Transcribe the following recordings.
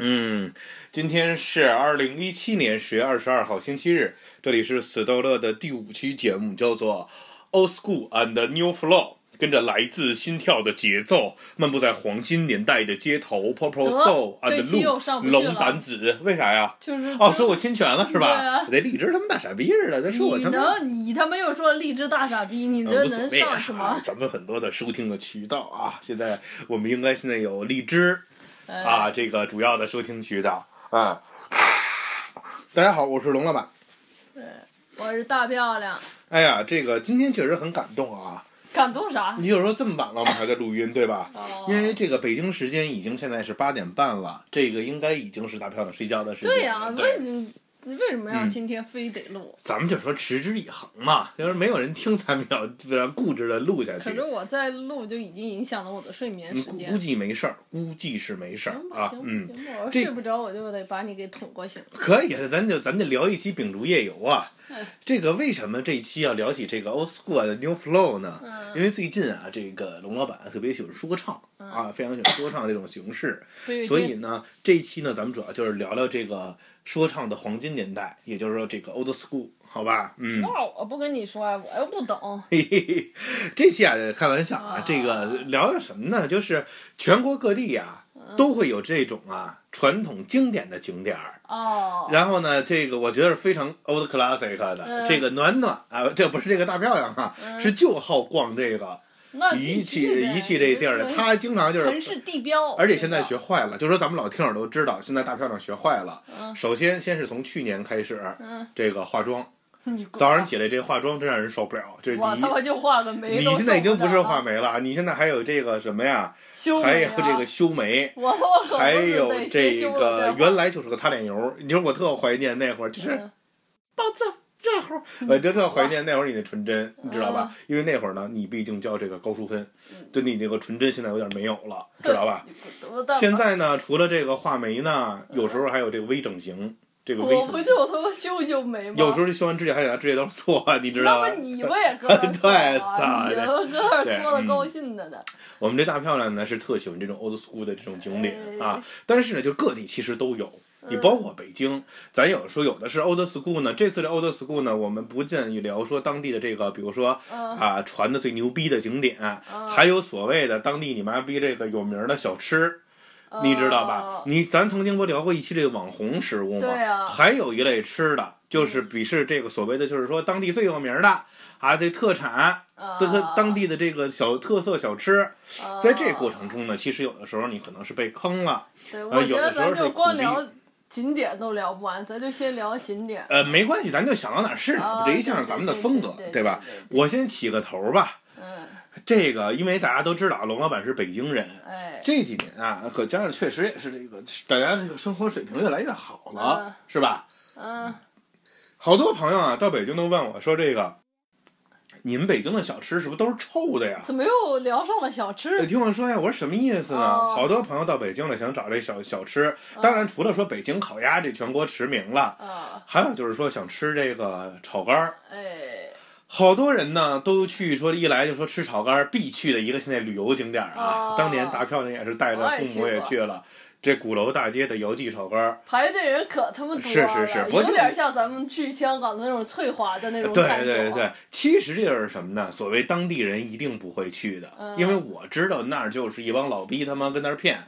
嗯，今天是二零一七年十月二十二号星期日，这里是死逗乐的第五期节目，叫做《Old School and New Flow》，跟着来自心跳的节奏，漫步在黄金年代的街头，Purple Soul and 上 Lu 不去了龙胆子，为啥呀？就是哦，说我侵权了是吧啊？得荔枝他妈大傻逼似的，他说我你他妈。能，你他妈又说荔枝大傻逼，你呃这能上什么啊？？咱们很多的收听的渠道啊，现在我们应该现在有荔枝哎啊，这个主要的收听渠道啊。大家好，我是龙老板。我是大漂亮，哎呀，这个今天确实很感动啊！感动啥？你就说这么晚了，我们还在录音，对吧？哦因为这个北京时间已经现在是八点半了，这个应该已经是大漂亮睡觉的时间。对呀、对为你为什么要嗯今天非得录？咱们就说持之以恒嘛，就是没有人听，咱们要非常固执的录下去可是。我在录就已经影响了我的睡眠嗯，时间。估估计没事儿，估计是没事儿啊，嗯。行，我睡不着，我就得把你给捅过去。可以，咱就咱就聊一期秉烛夜游啊哎。这个为什么这一期要聊起这个 old school 的 new flow 呢？嗯因为最近啊，这个龙老板特别喜欢说唱啊，非常喜欢说唱这种形式，对所以呢，这一期呢，咱们主要就是聊聊这个说唱的黄金年代，也就是说这个 old school，好吧？嗯。那我不跟你说呀，我又不懂。嘿嘿嘿，这期啊，开玩笑啊啊，这个聊聊什么呢？就是全国各地呀、都会有这种啊传统经典的景点儿。哦，然后呢，这个我觉得是非常 old classic 的，嗯这个暖暖啊，这不是这个大漂亮哈、是就好逛这个那仪器仪器这地儿的，他经常就是。城市地标，而且现在学坏了，就说咱们老听友都知道，现在大漂亮学坏了。嗯首先，先是从去年开始，嗯，这个化妆，早上起来这化妆真让人受不了，这是第一。我他妈就画个眉，你现在已经不是画眉了，你现在还有这个什么呀？修还眉啊有这个修眉，还有这个原来就是个擦脸油。你说我特怀念那会儿，就是嗯暴躁热乎，我就特怀念那会儿你的纯真，你知道嗯吧？因为那会儿呢，你毕竟交这个高淑芬，对你这个纯真现在有点没有了，知道吧？？现在呢，除了这个画眉呢，有时候还有这个微整形，这个微我不。就他妈修修眉吗？有时候修完指甲还得拿指甲刀搓，你知道吗那么？你不也 搁那儿搓对啊操你搁那搓的嗯高兴的呢。我们这大漂亮呢是特喜欢这种 old school 的这种景点哎啊，但是呢，就各地其实都有。你包括北京，咱有说有的是 old school 呢。这次的 old school 呢，我们不建议聊说当地的这个，比如说嗯啊传的最牛逼的景点，还有所谓的当地你妈逼这个有名的小吃，你知道吧哦？你咱曾经不聊过一期这个网红食物吗？对啊还有一类吃的，就是鄙视这个所谓的，就是说当地最有名的啊，这特产，这当地的这个小特色小吃。啊在这过程中呢，其实有的时候你可能是被坑了，对，呃我觉得有的时候是咱就光苦逼聊景点都聊不完，咱就先聊景点。呃，没关系，咱就想到哪儿是哪儿，啊这一向是咱们的风格对吧我先起个头吧。嗯，这个，因为大家都知道龙老板是北京人，哎，这几年啊，可加上确实也是这个大家这个生活水平越来越好了嗯，是吧？嗯，好多朋友啊到北京都问我说这个。你们北京的小吃是不是都是臭的呀？怎么又聊上了小吃你？听我说呀，我说什么意思呢？哦好多朋友到北京了，想找这小小吃。当然，除了说北京烤鸭这全国驰名了，啊，还有就是说想吃这个炒肝儿。哎，好多人呢都去说，一来就说吃炒肝儿必去的一个现在旅游景点儿啊。哦当年大漂亮也是带着父母也去去了，这鼓楼大街的姚记炒肝儿。排队人可他妈多了，是是是不有就点像咱们去香港的那种翠华的那种对感受。对对，其实这就是什么呢？所谓当地人一定不会去的，嗯因为我知道那儿就是一帮老逼他妈跟那儿骗。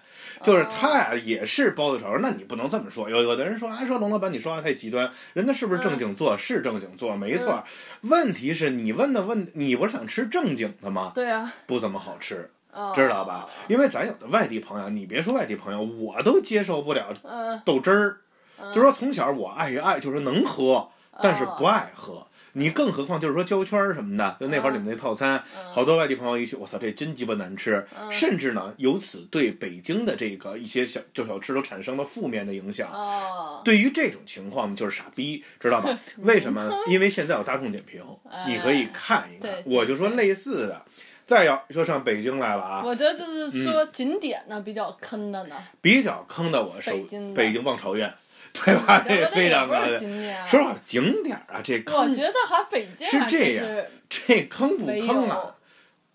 就是他呀，也是包子炒肝，那你不能这么说。有有的人说，啊，说龙老板，你说话太极端，人家是不是正经做？是正经做，没错。问题是你问的问，你不是想吃正经的吗？对啊，不怎么好吃，啊知道吧？？因为咱有的外地朋友，你别说外地朋友，我都接受不了嗯，豆汁儿。嗯就说从小我爱与爱，就是能喝，但是不爱喝。你更何况就是说胶圈儿什么的，就那会儿你们那套餐，好多外地朋友一去，我操，这真鸡巴难吃，甚至呢，由此对北京的这个一些小就小吃都产生了负面的影响。哦，对于这种情况，就是傻逼，知道吧？为什么？因为现在有大众点评，你可以看一看。我就说类似的，再要说上北京来了啊，我觉得就是说景点呢比较坑的呢，比较坑的我首北京北京望朝院，对吧？这非常高的。说实话，景点啊，这坑我坑觉得还北京是还这样这坑不坑啊？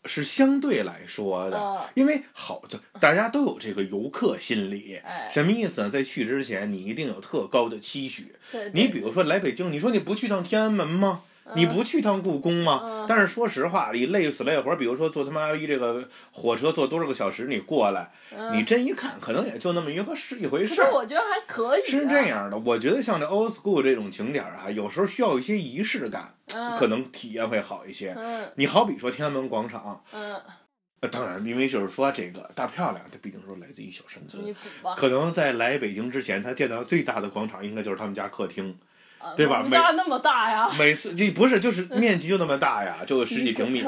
是相对来说的，嗯因为好，就大家都有这个游客心理。哎，什么意思呢？在去之前，你一定有特高的期许。对，你对比如说来北京，你说你不去趟天安门吗？你不去趟故宫吗？嗯但是说实话，你累死累活，比如说坐他妈一这个火车坐多少个小时，你过来，嗯你真一看，可能也就那么一个是一回事儿。是我觉得还可以。啊是这，样的，我觉得像这 old school 这种景点儿啊，有时候需要一些仪式感，嗯，可能体验会好一些。嗯你好比说天安门广场，嗯，呃，当然，因为就是说这个大漂亮，它毕竟说来自于小山村可能在来北京之前，他见到最大的广场应该就是他们家客厅。啊对吧那么大呀，每次就不是就是面积就那么大呀，就十几平米。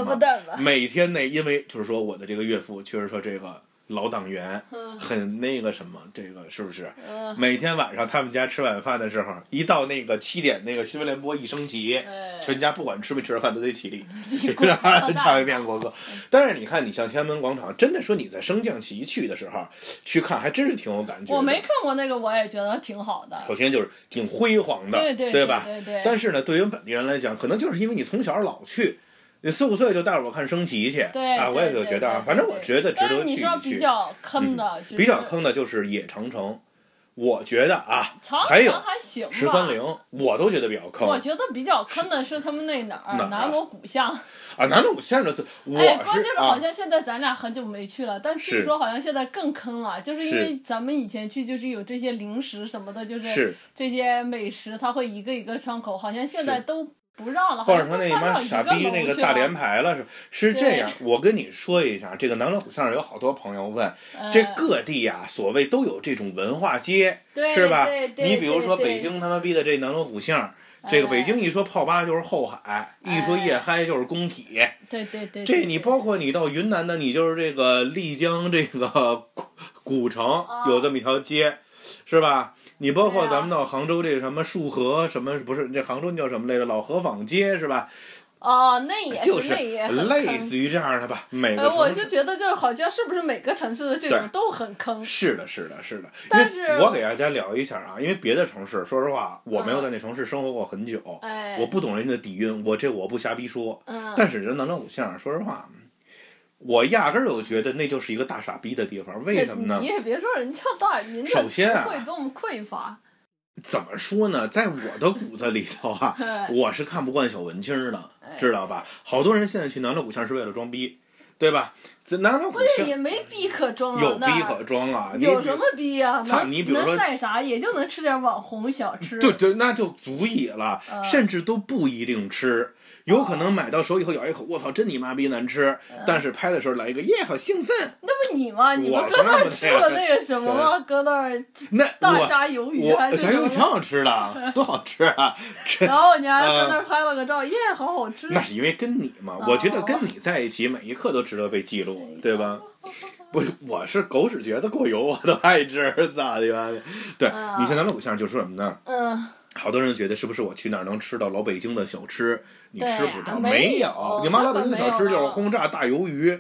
每天呢，因为就是说我的这个岳父确实说这个老党员嗯很那个什么，这个是不是？嗯，每天晚上他们家吃晚饭的时候，一到那个七点，那个新闻联播一升旗，哎，全家不管吃没吃着饭都得起立，唱一遍国歌。但是你看，你像天安门广场，真的说你在升降旗去的时候去看，还真是挺有感觉。我没看过那个，我也觉得挺好的。首先就是挺辉煌的，对对吧？对对。但是呢，对于本地人来讲，可能就是因为你从小老去，你四五岁就带着我看升旗去，啊，对对我也就觉得反正我觉得值得去你说比较坑的，比较坑的就是野长城，我觉得啊，长还有。十三陵，我都觉得比较坑我觉得比较坑的是他们那哪儿南锣鼓巷，啊。南锣鼓巷这次，我 哎，关键是好啊，像现在咱俩很久没去了，但是据说好像现在更坑了，就是因为咱们以前去就是有这些零食什么的，就是是这些美食，它会一个一个窗口，好像现在都不让了，好或者说那妈傻逼那个大连排了是是这样。我跟你说一下，这个南锣鼓巷有好多朋友问，这呃各地呀、所谓都有这种文化街，是吧你比如说北京他妈逼的这南锣鼓巷，这个哎北京一说泡吧就是后海，一说夜嗨就是工体。对对对，这你包括你到云南的，你就是这个丽江这个古 古城有这么一条街，是吧？你包括咱们到杭州这个什么束河什么不是这杭州叫什么来着？老河坊街是吧？哦，那也就是那也类。似于这样的吧。每个呃，我就觉得就是好像是不是每个城市的这种都很坑。是的，是的，是的。但是我给大家聊一下啊，因为别的城市，说实话，我没有在那城市生活过很久，哎，我不懂人家的底蕴，我这我不瞎逼说。嗯，但是人南锣鼓巷，说实话，我压根儿就觉得那就是一个大傻逼的地方。为什么呢你？也别说人家大，您首先啊会多么匮乏。怎么说呢？在我的骨子里头啊，哎我是看不惯小文青儿的，哎知道吧？好多人现在去南锣鼓巷是为了装逼，对吧？这南锣鼓巷这也没逼可装啊，有逼可装啊！有什么逼呀、操你比如说晒啥？也就能吃点网红小吃。对对，那就足以了，嗯甚至都不一定吃。有可能买到手以后咬一口，我操，真你妈逼难吃！嗯但是拍的时候来一个耶，好兴奋。那不你吗？你我们搁那儿吃了那个什么吗？搁那儿那大我炸鱿鱼我还是炸鱿鱼挺？好吃的，多好吃啊！然后你还在那儿拍了个照，耶，好好吃。那是因为跟你嘛，哦我觉得跟你在一起每一刻都值得被记录，对吧？不，我是狗屎觉得过油我都爱吃，咋的吧？对啊你像咱们偶像就说什么呢？嗯，好多人觉得是不是我去那儿能吃到老北京的小吃？你吃不着，没有有。你妈老北京的小吃就是轰炸大鱿鱼。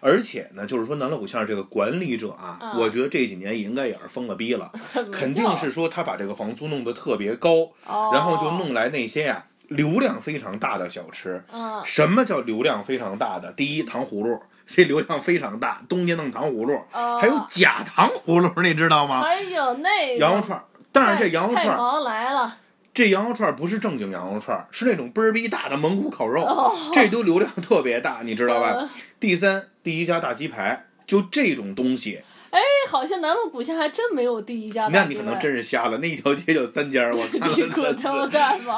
而且呢，就是说南锣鼓巷这个管理者啊，嗯我觉得这几年也应该也是疯了逼了，肯肯定是说他把这个房租弄得特别高，哦，然后就弄来那些呀、流量非常大的小吃。嗯什么叫流量非常大的？第一，糖葫芦，这流量非常大，冬天弄糖葫芦，哦还有假糖葫芦，你知道吗？还有那个羊肉串儿，但是这羊肉串儿，来了，这羊肉串儿不是正经羊肉串儿，是那种倍儿逼大的蒙古烤肉，哦这都流量特别大，你知道吧？嗯第三，第一家大鸡排，就这种东西，哎，好像南锣鼓巷还真没有第一家那你可能真是瞎了，那一条街就三家，我 看了三次。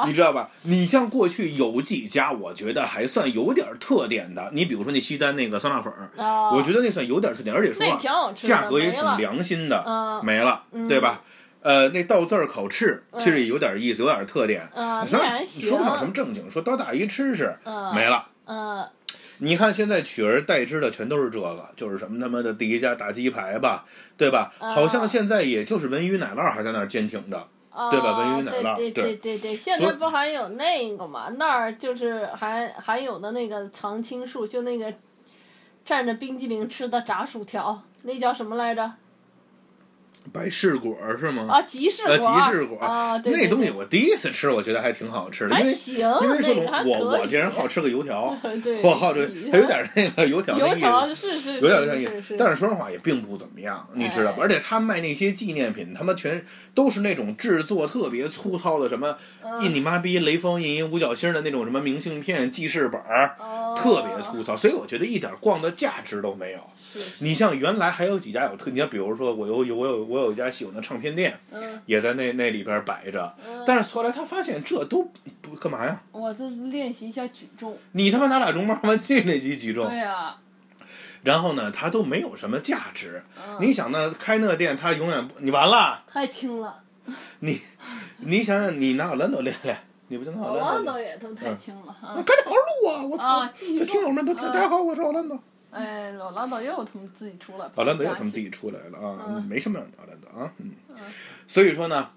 你知道吧？你像过去有几家，我觉得还算有点特点的。你比如说那西单那个酸辣粉儿，啊，我觉得那算有点特点，而且说价格也挺良心的，嗯没了，嗯对吧？呃，那倒字儿烤翅嗯其实也有点意思，有点特点。嗯，虽然说不上什么正经，说刀大一吃吃，嗯，没了。嗯，你看现在取而代之的全都是这个，就是什么他妈的第一家大鸡排吧，对吧？啊好像现在也就是文娱奶酪还在那儿坚挺着。啊对吧文娱奶酪对对对对对，现在不还有那个嘛？那儿就是还还有的那个常青树，就那个蘸着冰激凌吃的炸薯条，那叫什么来着？百事果儿是吗？啊，集市果呃，儿，集市果那东西我第一次吃，我觉得还挺好吃的，因为，因为说我我这人好吃个油条，我好这还有点那个油条那意思。是是有点那意思，但是说实话也并不怎么样，你知道吧？哎。而且他卖那些纪念品，他妈全都是那种制作特别粗糙的，什么嗯。印你妈逼雷锋印一五角星的那种什么明信片、记事本儿，哦。特别粗糙，所以我觉得一点逛的价值都没有。你像原来还有几家有特，你像比如说我有有我有我有一家喜欢的唱片店，嗯也在那那里边摆着，嗯，但是后来他发现这都不干嘛呀？我这是练习一下举重，你他妈拿俩中包玩具那级举重对，呀，然后呢，它都没有什么价值。嗯，你想呢，开那店他永远不你完了，太轻了，你你想想，你拿奥兰多练练，你不就拿奥兰多练？奥兰多也都太轻了那啊赶紧好好录啊！我操！啊，继续听友们都说大家好，我是奥兰多。哎，老兰多又他们自己出来，老兰多有他们自己，出来了啊，嗯没什么奥兰多啊，嗯。所以说呢，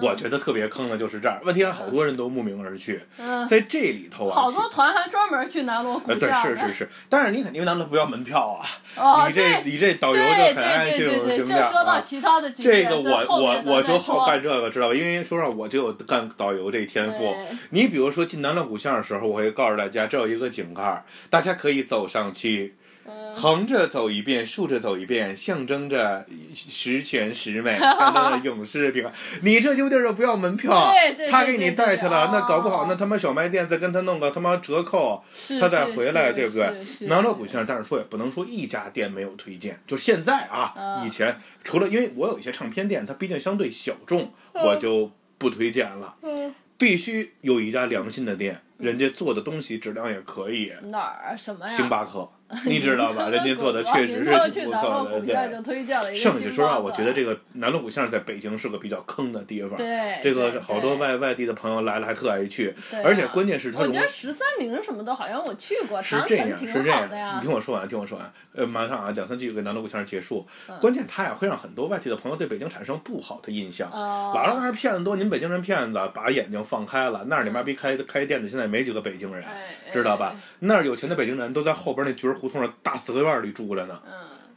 我觉得特别坑的就是这儿。问题是好多人都慕名而去，嗯，在这里头啊，好多团还专门去南锣鼓呃，对，是是是，但是你肯定南锣不要门票啊？哦，你这。你这导游就很爱对这种对对对，这景点说到啊。其他的景这，个我我我就好干这个，知道吧？因为说实话，我就有干导游这天赋。你比如说进南锣鼓巷的时候，我会告诉大家，这有一个井盖儿，大家可以走上去，嗯，横着走一遍，竖着走一遍，象征着十全十美，象征着勇士平安。你这就地儿不要门票对对，对他给你带去了，那搞不好哦。那他妈小卖店再跟他弄个他妈折扣，他再回来，对不对？南锣鼓巷，但是。说也不能说一家店没有推荐，就现在啊，嗯以前除了因为我有一些唱片店，它毕竟相对小众，我就不推荐了。嗯。必须有一家良心的店，人家做的东西质量也可以。哪儿？什么呀？星巴克，你知道吧？人家做的确实是挺不错的，对。剩下说实话，我觉得这个南锣鼓巷在北京是个比较坑的地方。对这个好多外外地的朋友来了还特爱去，而且关键是它容我觉得十三陵什么的，好像我去过，长是这样，城挺是这样好的呀你。听我说完，听我说完。呃，马上啊，两三句给南锣鼓巷结束。嗯关键它呀会让很多外地的朋友对北京产生不好的印象。哦老让那儿骗子多，你们北京人骗子，把眼睛放开了。那儿你妈逼开开店的现在没几个北京人，哎知道吧哎？那儿有钱的北京人都在后边那角儿胡同的大四合院里住着呢，嗯，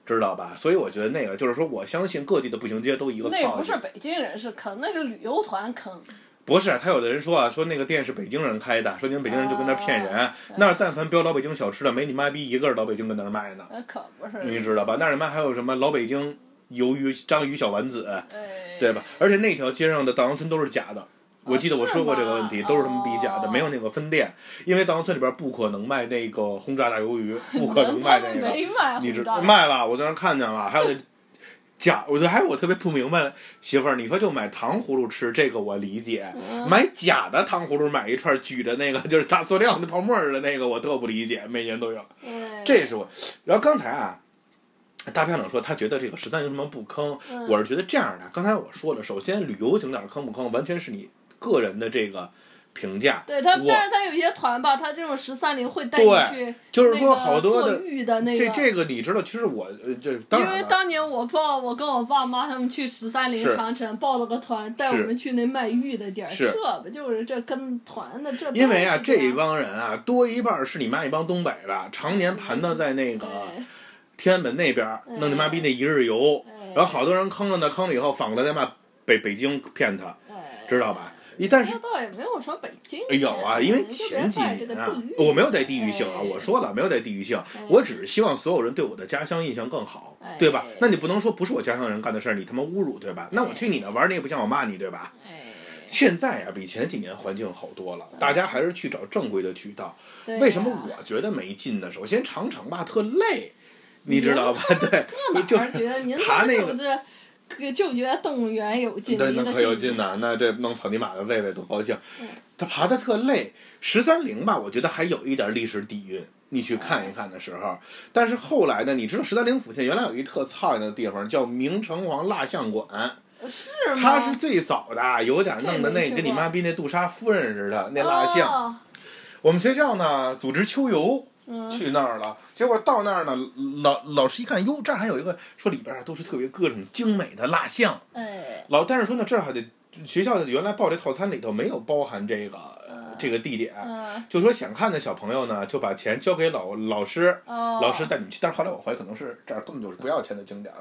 知道吧？所以我觉得那个就是说，我相信各地的步行街都一个那不是。北京人是坑，那是旅游团坑。不是，他有的人说啊，说那个店是北京人开的，说你们北京人就跟那儿骗人。啊那儿但凡标老北京小吃的，没你妈逼一个老北京跟那儿卖呢。那可不是。你知道吧？那儿里面还有什么老北京鱿鱼、章鱼小丸子，哎，对吧？而且那条街上的稻香村都是假的。我记得我说过这个问题，都是他们逼假的，哦没有那个分店，因为稻香村里边不可能卖那个轰炸大鱿鱼，不可能 卖那个。没卖你知卖了，我在那儿看见了，还有那 假，我觉得还有我特别不明白，媳妇儿，你说就买糖葫芦吃，这个我理解，嗯买假的糖葫芦买一串举着那个就是大塑料那泡沫儿的那个，我特不理解，每年都有。哎这是我。然后刚才啊，大漂亮说他觉得这个十三有什么不坑，嗯我是觉得这样的。刚才我说了，首先旅游景点坑不坑，完全是你个人的这个评价。对他，但是他有些团吧，他这种十三陵会带你去，就是说好多的那个。这这个你知道，其实我呃这当因为。当年我报，我跟我爸妈他们去十三陵长城报了个团，带我们去那卖玉的地儿，是这不就是这跟团的这因为啊，这一帮人啊，多一半儿是你妈一帮东北的，常年盘到在那个哎天安门那边儿，弄你妈逼那一日游，哎然后好多人坑了呢，坑了以后反过来再骂北北京骗他，哎知道吧？一但是那倒也没有说北京哎有啊，因为前几年啊，我没有带地域性啊，哎我说了没有带地域性哎，我只是希望所有人对我的家乡印象更好，对吧哎？那你不能说不是我家乡人干的事儿，你他妈侮辱，对吧？那我去你那玩儿，你也不像我骂你，对吧？哎，现在啊，比前几年环境好多了，大家还是去找正规的渠道。为什么我觉得没劲呢？首先长城吧特累，你知道吧？对，哪就爬那个就觉得动物园有劲，对，那可有劲呐！那这弄草泥马的喂喂多高兴嗯。他爬的特累，十三陵吧，我觉得还有一点历史底蕴。你去看一看的时候，但是后来呢？你知道十三陵附近原来有一特操心的地方叫明城隍蜡像馆，是吗？它是最早的，有点弄的那跟你妈逼那杜莎夫人似的那蜡像。哦我们学校呢组织秋游，嗯去那儿了，结果到那儿呢，老老师一看，哟，这儿还有一个说里边儿都是特别各种精美的蜡像，哎，老但是说呢，这儿还得学校的原来报这套餐里头没有包含这个呃这个地点，嗯就说想看的小朋友呢，就把钱交给老老师，哦，老师带你们去。但是后来我怀疑可能是这儿根本就是不要钱的景点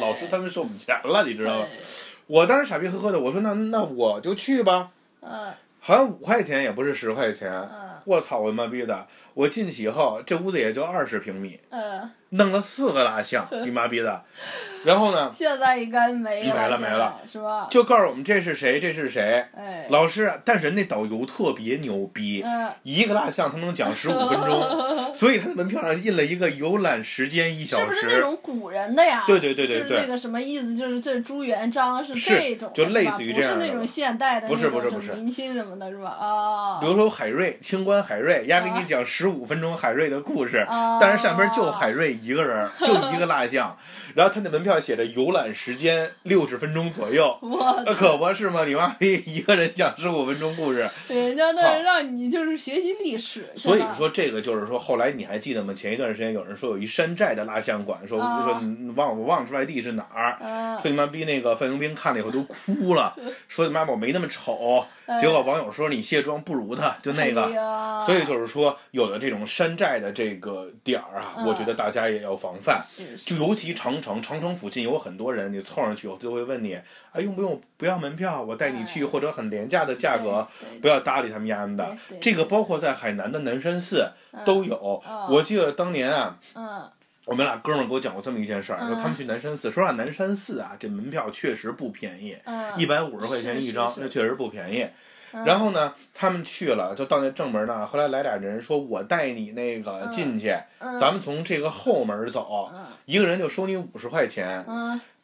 老师他们收我们钱了，你知道吗？对我当时傻逼呵呵的，我说那那我就去吧，嗯好像五块钱也不是十块钱。嗯我操！我妈逼的！我进去以后，这屋子也就二十平米，嗯，弄了四个蜡像，你妈逼的！然后呢，现在应该没了没了没了是吧？就告诉我们这是谁，这是谁。哎，老师，但是人那导游特别牛逼，嗯，一个蜡像他能讲十五分钟，所以他的门票上印了一个游览时间一小是不是那时。种古人的呀？对对对对对就是那个什么意思？就是这朱元璋是是这种，就类似于这样的不是那种现代的不是不是不是明星什么的，是吧？啊，比如说海瑞，清官海瑞，丫给你讲十五分钟海瑞的故事，哦但是上边就海瑞一个人，就一个蜡像，然后他那门票写着游览时间六十分钟左右，我那可不是吗？你妈逼一个人讲十五分钟故事，人家操那让你就是学习历史，所以说这个就是说，后来你还记得吗？前一段时间有人说有一山寨的蜡像馆，说啊说你忘我忘出来地是哪儿，嗯说你妈逼那个范冰冰看了以后都哭了，说你妈我没那么丑，结果网友说你卸妆不如她，就那哎个。所以就是说，有的这种山寨的这个点儿啊，嗯我觉得大家也要防范。是是就尤其长城，长城附近有很多人，你凑上去以后就会问你，啊，用不用不要门票，我带你去，哎或者很廉价的价格，不要搭理他们家这个包括在海南的南山寺都有。哦我记得当年啊，嗯我们俩哥们儿给我讲过这么一件事儿，嗯就他们去南山寺，说实话，南山寺啊，这门票确实不便宜，嗯，一百五十块钱一张，那确实不便宜。嗯。然后呢，他们去了，就到那正门那儿，后来来俩人说，我带你那个进去，嗯。咱们从这个后门走，嗯。一个人就收你五十块钱。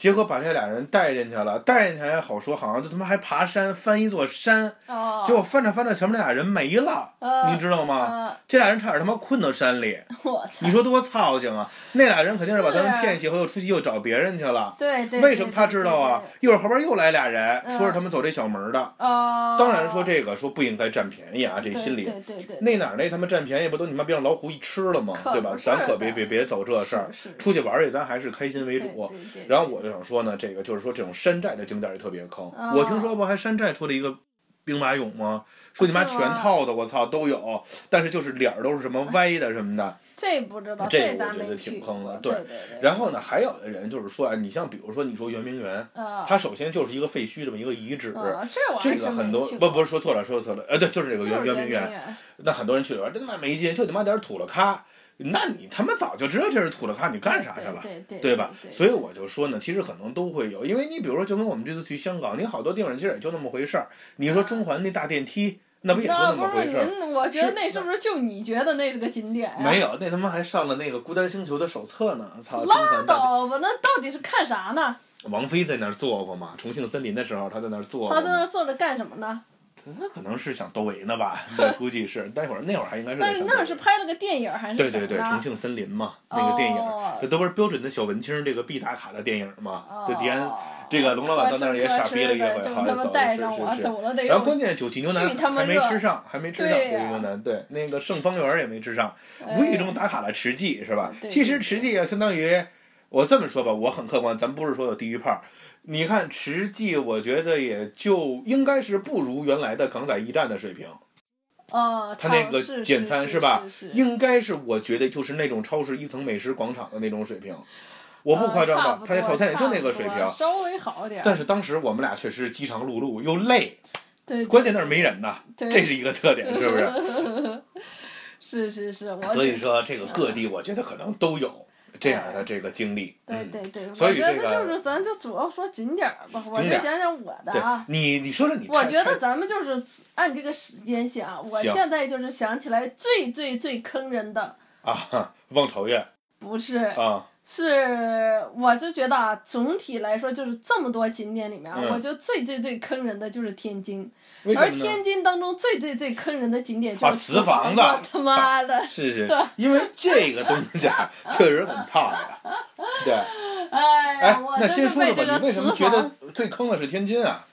嗯结果把这俩人带进去了，带进去还好说，好像就他妈还爬山翻一座山，哦，结果翻着翻着前面那俩人没了，嗯你知道吗？嗯这俩人差点他妈困到山里，你，说多操心啊！那俩人肯定是把他们骗去以后又出去又找别人去了。对对，为什么他知道啊？一会儿后边又来俩人，嗯说是他们走这小门的。哦，当然说这个说不应该占便宜啊，这心里对对对，那哪儿那他妈占便宜不都你妈别让老虎一吃了吗？对吧咱可别别别走这事儿出去玩儿去咱还是开心为主。然后我就想说呢，这个就是说这种山寨的景点儿也特别坑。哦我听说不还山寨出了一个兵马俑吗？说你妈全套的，我操都有，但是就是脸儿都是什么歪的什么的。这不知道，这我觉得挺坑的对对对对。然后呢，还有的人就是说啊，你像比如说你说圆明园，啊，它首先就是一个废墟这么一个遗址。啊，这个很多不不是说错了，说错了，呃，对，就是这个圆圆明园。那很多人去里边儿真他妈没劲，就你妈点儿土了咖，那你他妈早就知道这是土了咖，你干啥去了？对对对吧？对所以我就说呢，其实可能都会有，因为你比如说，就跟我们这次去香港，你好多地方其实也就那么回事儿。你说中环那大电梯，那不也就那么回事儿？您，我觉得那是不是就你觉得那是个景点呀？没有，那他妈还上了那个孤单星球的手册呢！操，拉倒吧，那到底是看啥呢？王菲在那儿坐过嘛？重庆森林的时候，她在那儿坐。她在那。儿坐着干什么呢？她可能是想窦唯呢吧？那估计是。那会儿那会儿还应该是在但是想窦唯。那是拍了个电影还是对对对，重？庆森林嘛，那个电影，哦这都不是标准的小文青这个必打卡的电影嘛？对，迪安哦这个龙老板到那儿也傻逼了一回，好像走这么带是是是。上我走了得然后关键九七牛腩还没吃上，还没吃上九七牛腩，对，那个盛芳园也没吃上，哎无意中打卡了池记是吧？其实池记也相当于，我这么说吧，我很客观，咱不是说有地域炮。你看实际，我觉得也就应该是不如原来的港仔驿站的水平。哦，它那个简餐是吧是，是应该是我觉得就是那种超市一层美食广场的那种水平。我不夸张吧，他那套餐也就那个水平。稍微好点儿。但是当时我们俩确实饥肠辘辘又累，对，关键那儿没人呐，这是一个特点，是不是？是是是，我所以说这个各地我觉得可能都有这样的这个经历。对嗯对对，所以我觉这个得就是咱就主要说景点儿吧，我就讲讲我的啊。你，你说说你，我觉得咱们就是按这个时间想，我现在就是想起来最最最坑人的，啊，望潮苑不是啊，是，我就觉得啊，总体来说就是这么多景点里面我觉得最最最坑人的就是天津？而天津当中最最最坑人的景点就啊是瓷房子 他妈的，是是，因为这个东西啊，确实很差呀。对，哎，那先说说吧，个你为什么觉得最坑的是天津啊？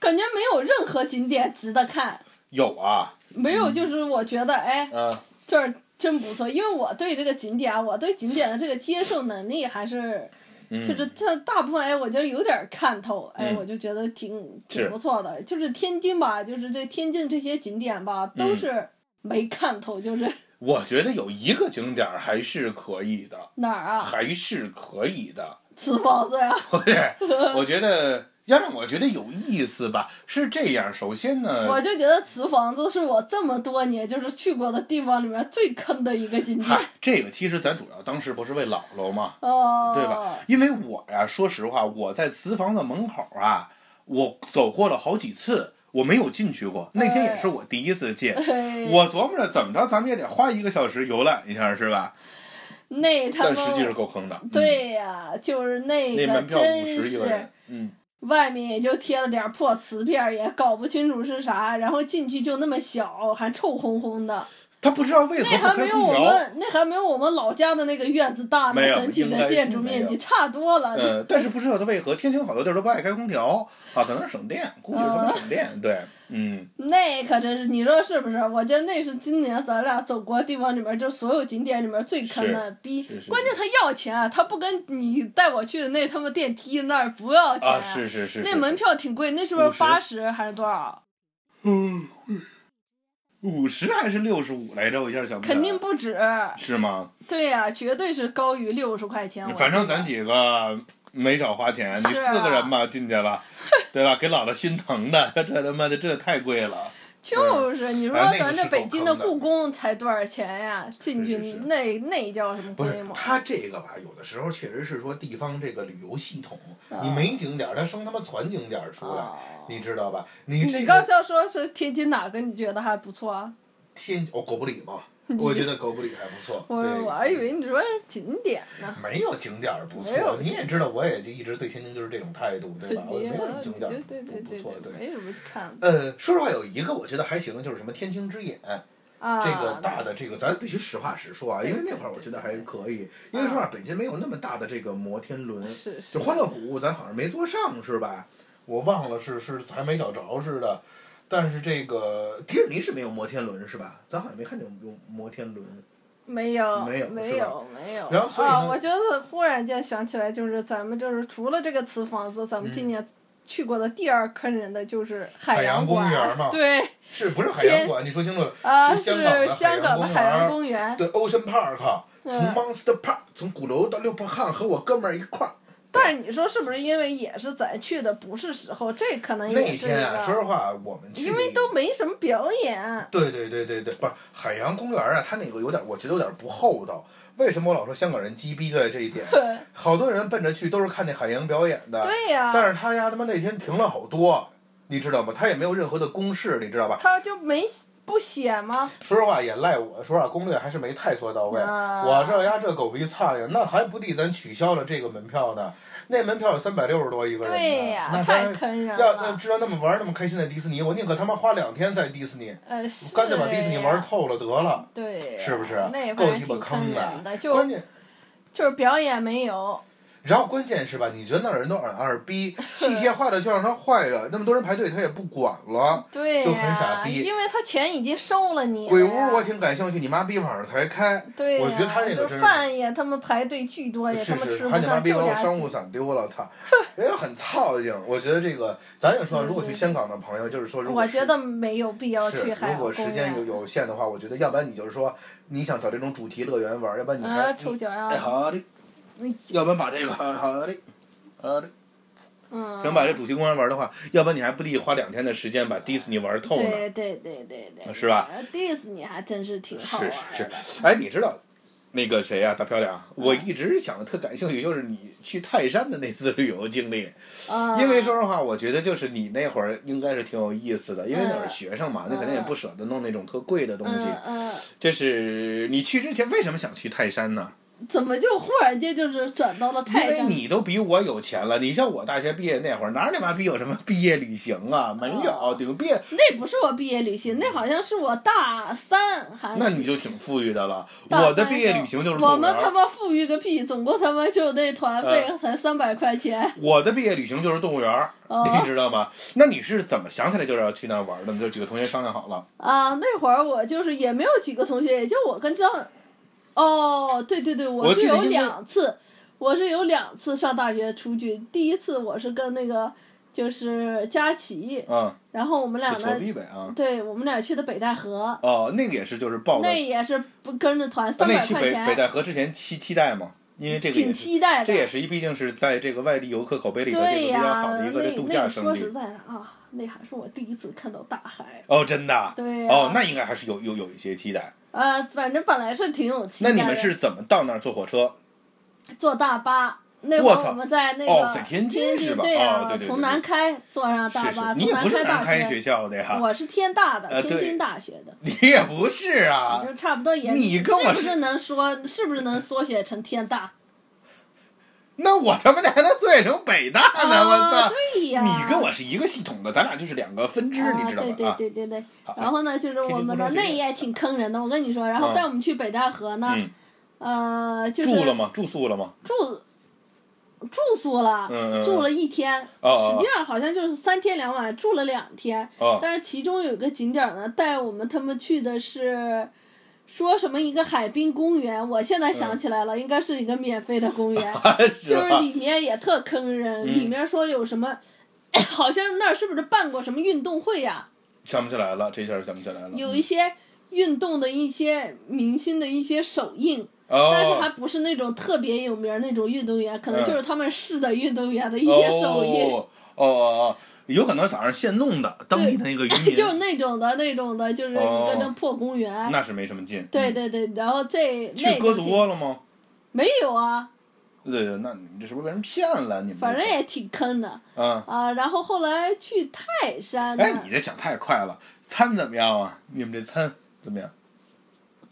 感觉没有任何景点值得看，有啊，没有就是我觉得哎，嗯，这儿真不错，因为我对这个景点啊，我对景点的这个接受能力还是嗯就是这大部分哎，我觉得有点看头，哎，嗯我就觉得挺挺不错的。就是天津吧，就是这天津这些景点吧，都嗯是没看头，就是我觉得有一个景点还是可以的，哪儿啊？还是可以的。瓷房子呀，不是，我觉得要让我觉得有意思吧，是这样。首先呢，我就觉得瓷房子是我这么多年就是去过的地方里面最坑的一个景点。这个其实咱主要当时不是为姥姥嘛，哦，对吧？？因为我呀，说实话，我在瓷房子门口啊，我走过了好几次，我没有进去过。那天也是我第一次进，哎，我琢磨着怎么着，咱们也得花一个小时游览一下，是吧？那他们但实际是够坑的。嗯，对呀、就是那个那门票五十一个人，嗯，外面也就贴了点破瓷片儿，也搞不清楚是啥，然后进去就那么小，还臭烘烘的，他不知道为何那还没有我。们那还没有我们老家的那个院子大呢整体的建筑面积差多了。呃，但是不知道他为何天津好多地儿都不爱开空调啊，可能是省电，估计是他们省电。对，嗯，那可真是，你说是不是？我觉得那是今年咱俩走过地方里面，就所有景点里面最坑的，比是是关键他要钱，他不跟你带我去的那他妈电梯那儿不要钱，啊，是是是，是那门票挺贵，那是不是八十还是多少？嗯，五十还是六十五来着？我一下想不肯定不止。是吗？对呀、绝对是高于六十块钱。反正咱几个没少花钱，你四个人吧进去了，对吧？给姥姥心疼的，这他妈的这太贵了。就是你说咱这北京的故宫才多少钱呀？进去那那叫什么规模？他这个吧，有的时候确实是说地方这个旅游系统，啊你没景点儿，他生他妈攒景点儿出来，哦你知道吧？你这你刚才说是天津哪个？你觉得还不错啊？天哦狗不理嘛，我觉得狗不理还不错。我我还以为你说是景点呢。没有景点儿不错，你也知道，我也就一直对天津就是这种态度，对吧？我没有什么景点儿对对对对不错，对，没什么看呃，说实话，有一个我觉得还行，就是什么天津之眼，啊。这个大的这个，咱必须实话实说啊，因为那会儿我觉得还可以，因为说实话，北京没有那么大的这个摩天轮，是是就欢乐谷咱好像没坐上是吧？我忘了是是还没找着似的，但是这个迪士尼是没有摩天轮是吧？咱好像没看见有摩天轮。没有没有没有没有。然后所以我觉得忽然间想起来，就是咱们就是除了这个瓷房子，咱们今年去过的第二坑人的就是海洋洋公园嘛对是不是海洋馆？你说清楚了，啊，是是香港的海洋公公园。对，Ocean Park，从嗯 Monster Park，从鼓楼到六铺巷，和我哥们儿一块儿。但是你说是不是因为也是咱去的不是时候，这可能那也是那天啊，说实，话，我们去因为都没什么表演。对对对对对，不是海洋公园啊，它那个有点，我觉得有点不厚道。为什么我老说香港人鸡逼就在这一点？对好多人奔着去都是看那海洋表演的，对呀、但是他家他妈那天停了好多，你知道吗？他也没有任何的公示，你知道吧？他就没不写吗？说实话也赖我，说实话攻略还是没太做到位。啊我这呀这狗逼苍蝇，那还不抵咱取消了这个门票呢？那门票有三百六十多一个人呢，对呀、那太咱坑人要那。知道那么玩那么开心在迪士尼，我宁可他妈花两天在迪士尼，呃，干脆把迪士尼玩呀透了得了，是不是那？够鸡巴坑的，关键，就是表演没有。然后关键是吧？你觉得那人都二二逼，器械坏了就让它坏了，那么多人排队他也不管了。就很傻逼因为他钱已经收了你了鬼屋我挺感兴趣，你妈逼晚上才开，我觉得他那个真是饭也他妈排队巨多，也是是，他妈吃不逼把我商务伞丢了，操！人家很操心。我觉得这个，咱也说，如果去香港的朋友，就是说，如果 我时觉得没有必要去海洋公如果时间有。有限的话，我觉得要不然你就是说你想找这种主题乐园玩，要不然你还抽奖哎啊，好的，嗯要不然把这个好好的好的，嗯，想把这主题公园玩的话，要不然你还不得花两天的时间把迪士尼玩透呢？对对对对对，是吧？迪士尼还真是挺好是玩是是。是，哎，你知道那个谁呀、大漂亮？我一直想的特感兴趣，就是你去泰山的那次旅游经历。啊，因为说实话，我觉得就是你那会儿应该是挺有意思的，因为那会儿学生嘛，那肯定也不舍得弄那种特贵的东西。嗯嗯，就是你去之前为什么想去泰山呢？怎么就忽然间就是转到了因为？你都比我有钱了。你像我大学毕业那会儿，哪儿你妈逼有什么毕业旅行啊？没有，哦顶毕业那不是我毕业旅行，那好像是我大三还。那你就挺富裕的了。我的毕业旅行就是我们他妈富裕个屁，总共他妈就那团费才三百块钱。我的毕业旅行就是动物园你知道吗？那你是怎么想起来就是要去那儿玩的？你就几个同学商量好了。啊，那会儿我就是也没有几个同学，也就我跟张。哦，对对对，我我是有两次，我是有两次上大学出去，第一次我是跟那个就是佳琪，嗯，然后我们俩呢。对我们俩去的北戴河，哦，那个也是就是报的，那也是不跟着团三那期北北百块钱，戴河之前期期待嘛，因为这个也挺期待的。这也是一毕竟是在这个外地游客口碑里头这个比较好的一个这度假胜地说实。在的啊，那还是我第一次看到大海。哦，真的啊。对呀、哦，那应该还是有有有一些期待。呃，反正本来是挺有期待。那你们是怎么到那儿坐火车？坐大巴？那会我操儿我们在那个哦在天津是吧对呀、哦对对对从南开坐上大巴，，你也不是从南开学校的呀，我是天大的，呃天津大学的，你也不是啊。就差不多也。你跟我是是不是能说？是不是能缩写成天大？那我他妈的还能做成北大呢！我啊，操！对呀。你跟我是一个系统的，咱俩就是两个分支，啊，你知道对对吧？啊，对对对。然后呢，就是我们的那也挺坑人的，我跟你说。然后嗯带我们去北戴河呢，嗯，呃，就是住了吗？住宿了吗？住住宿了，住了一天，实际上好像就是三天两晚，住了两天。哦，但是其中有一个景点呢，带我们他们去的是。说什么一个海滨公园？我现在想起来了，应该是一个免费的公园，是就是？里面也特坑人。嗯里面说有什么，好像那儿是不是办过什么运动会呀、想不起来了，这下想不起来了。有一些运动的一些明星的一些手印，哦，但是还不是那种特别有名那种运动员，可能嗯就是他们市的运动员的一些手印。哦哦哦哦，有可能早上现弄的，当地的那个渔民，就是那种的，那种的，就是一个那破公园。那是没什么劲。嗯对对对，然后这去鸽子窝了吗？没有啊，对对，那你们这是不是被人骗了？你们反正也挺坑的嗯，啊。然后后来去泰山呢，哎，你这讲太快了，餐怎么样啊？你们这餐怎么样？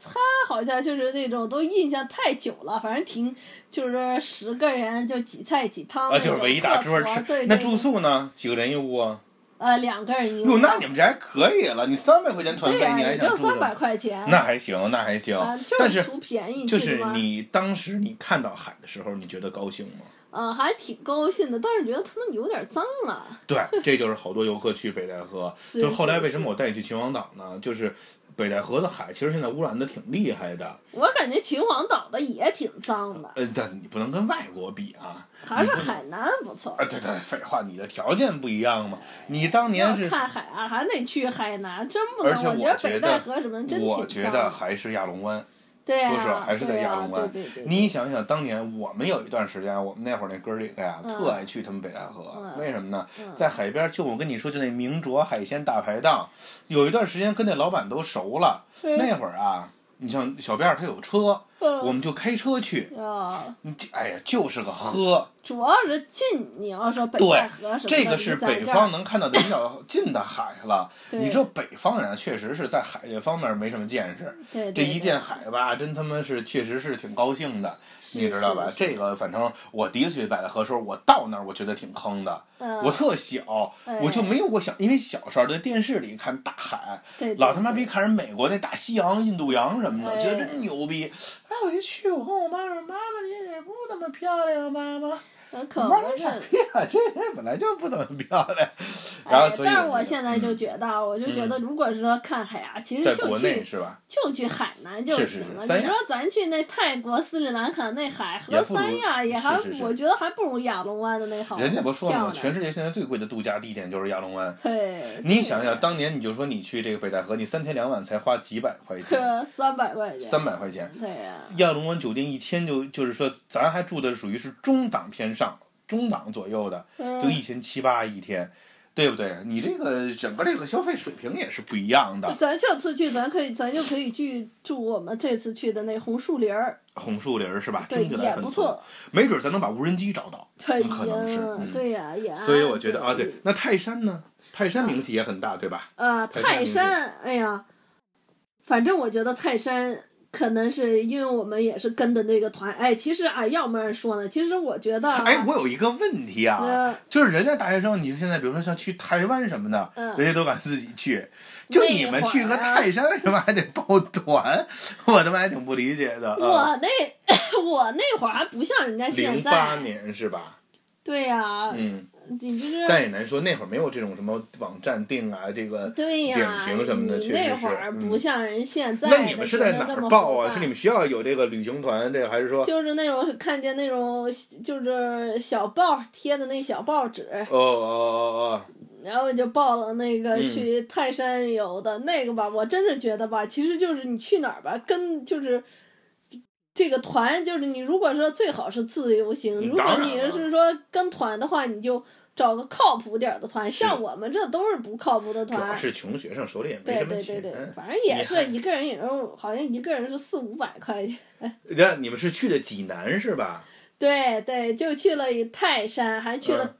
他好像就是那种都印象太久了，反正挺就是十个人就几菜几汤啊，就是围一大桌吃。对对对那住宿呢？几个人一屋啊？呃两个人一屋哟，那你们这还可以了。你三百块钱团费，你还也就三百想住什么？块钱。那还行，那还行但是图便宜，就是去的吗你当时你看到海的时候，你觉得高兴吗？嗯，还挺高兴的，但是觉得他们有点脏啊。对，这就是好多游客去北戴河。就是后来为什么我带你去秦皇岛呢？就是北戴河的海其实现在污染的挺厉害的。我感觉秦皇岛的也挺脏的，呃，但你不能跟外国比啊。还是海南不错。啊，对对，废话，你的条件不一样嘛。你当年是，看海啊，还得去海南，真不能。而且我我觉得北戴河什么真挺我脏。觉得还是亚龙湾。说实话还是在亚龙湾对对对。你想想，当年我们有一段时间，我们那会儿那哥儿几个呀，嗯特爱去他们北戴河。嗯为什么呢？嗯在海边，就我跟你说，就那明卓海鲜大排档，有一段时间跟那老板都熟了。嗯那会儿啊，你像小辫儿他有车，嗯我们就开车去。啊，你这哎呀，就是个喝。主要是近，你要说北对戴河什么的，这个是北方能看到的比较近的海了。对你这北方人啊确实是在海这方面没什么见识。对这一见海吧，真他妈是确实是挺高兴的，是你知道吧？这个反正我第一次去北戴河时候，我到那儿我觉得挺坑的。嗯我特小，哎我就没有过想，因为小时候在电视里看大海，对对老他妈对逼看人美国那大西洋、印度洋什么的，哎觉得真牛逼。哎，我一去，我跟我妈说：“妈妈，你也不怎么漂亮，妈妈。”妈说：“不是傻。逼啊，这人本来就不怎么漂亮。”然后哎，所以但是我现在就嗯觉得，啊我就觉得，如果是说看海啊，其实就在国内去是吧？就去海南就行了。你说咱去那泰国、斯里兰卡那海和三亚也还，我觉得还不如亚龙湾的那好。人家不说了吗？全世界现在最贵的度假地点就是亚龙湾。嘿，你想想，当年你就说你去这个北戴河，你三天两晚才花几百块钱，三百块钱。三百块钱。对呀、亚龙湾酒店一天就就是说，咱还住的属于是中档偏上，中档左右的，嗯就一千七八一天，对不对？你这个整个这个消费水平也是不一样的。咱下次去，咱可以，咱就可以去住我们这次去的那红树林儿，红树林儿是吧？对，听起来很也不错。没准咱能把无人机找到，对可能是。对呀，也。所以我觉得啊，对，那泰山呢？泰山名气也很大，对吧？呃，泰山名字泰山，哎呀，反正我觉得泰山可能是因为我们也是跟的那个团，哎，其实啊，要么说呢，其实我觉得啊，哎，我有一个问题啊，呃就是人家大学生，你现在比如说像去台湾什么的，嗯人家都敢自己去，就你们去个泰山，为什么还得报团？我他妈还挺不理解的。啊我那 我那会儿还不像人家现零八在，年是吧？对呀、嗯，是？但也难说，那会儿没有这种什么网站订啊，这个对呀，点评什么的，你确实是。那会儿不嗯像人现在。那你们是在哪儿报啊？是你们们学校有这个旅行团，这个还是说？就是那种看见那种就是小报贴的那小报纸，哦哦哦哦，然后就报了那个嗯去泰山游的、那个吧。我真是觉得吧，其实就是你去哪儿吧，跟就是。这个团就是你，如果说最好是自由行，如果你是说跟团的话，你就找个靠谱点儿的团。像我们这都是不靠谱的团主要。是穷学生，手里也没对什么对对钱。对，反正也是一个人也就，好像一个人是四五百块钱。那你们是去的济南是吧？对对，就去了泰山，还去了嗯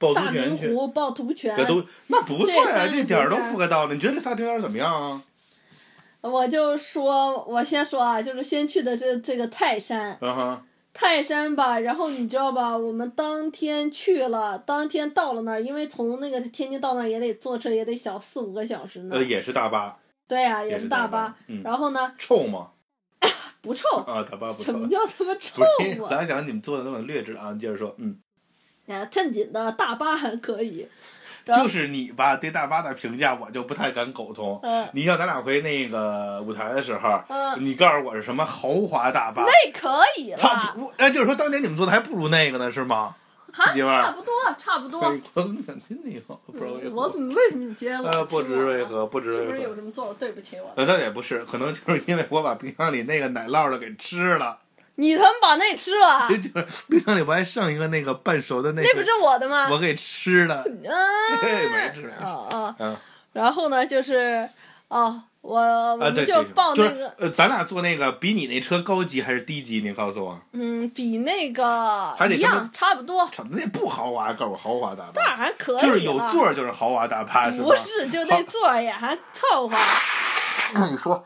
趵大突泉湖、趵突泉。这都那不错呀，这这点儿都覆盖到了。你觉得这仨景点怎么样啊？我就说，我先说啊，就是先去的这这个泰山，嗯哼，泰山吧，然后你知道吧，我们当天去了，当天到了那儿，因为从那个天津到那儿也得坐车，也得小四五个小时呢呃，。也是大巴，对呀、也也是大巴。。嗯，然后呢，臭吗？不臭，啊，大巴不臭什。么叫他妈臭，啊？本来想你们坐的那么劣质啊，你接着说，嗯，哎，正经的大巴还可以。就是你吧，对大巴的评价我就不太敢苟同。嗯你像咱俩回那个舞台的时候，嗯，你告诉我是什么豪华大巴？那可以操了，，不，那就是说当年你们做的还不如那个呢，是吗？还媳妇儿差不多，差不多。我真的有，不知道我。怎么为什么你接了？呃，不知为何，不知是不是为何。有什么做的对不起我？呃，那也不是，可能就是因为我把冰箱里那个奶酪的给吃了，你他妈把那吃了，就是冰箱里不还剩一个那个半熟的那个，那不是我的吗？我给吃了。嗯，没吃没吃啊啊，嗯然后呢，就是哦，我我们就报就是那个，呃，咱俩坐那个比你那车高级还是低级？你告诉我，嗯，比那个还得跟一样，差不多，差不多那不豪华，告诉我豪华大但巴，还可以就是有座儿就是豪华大巴，是吧？不是，就那座儿也还凑合。那你说，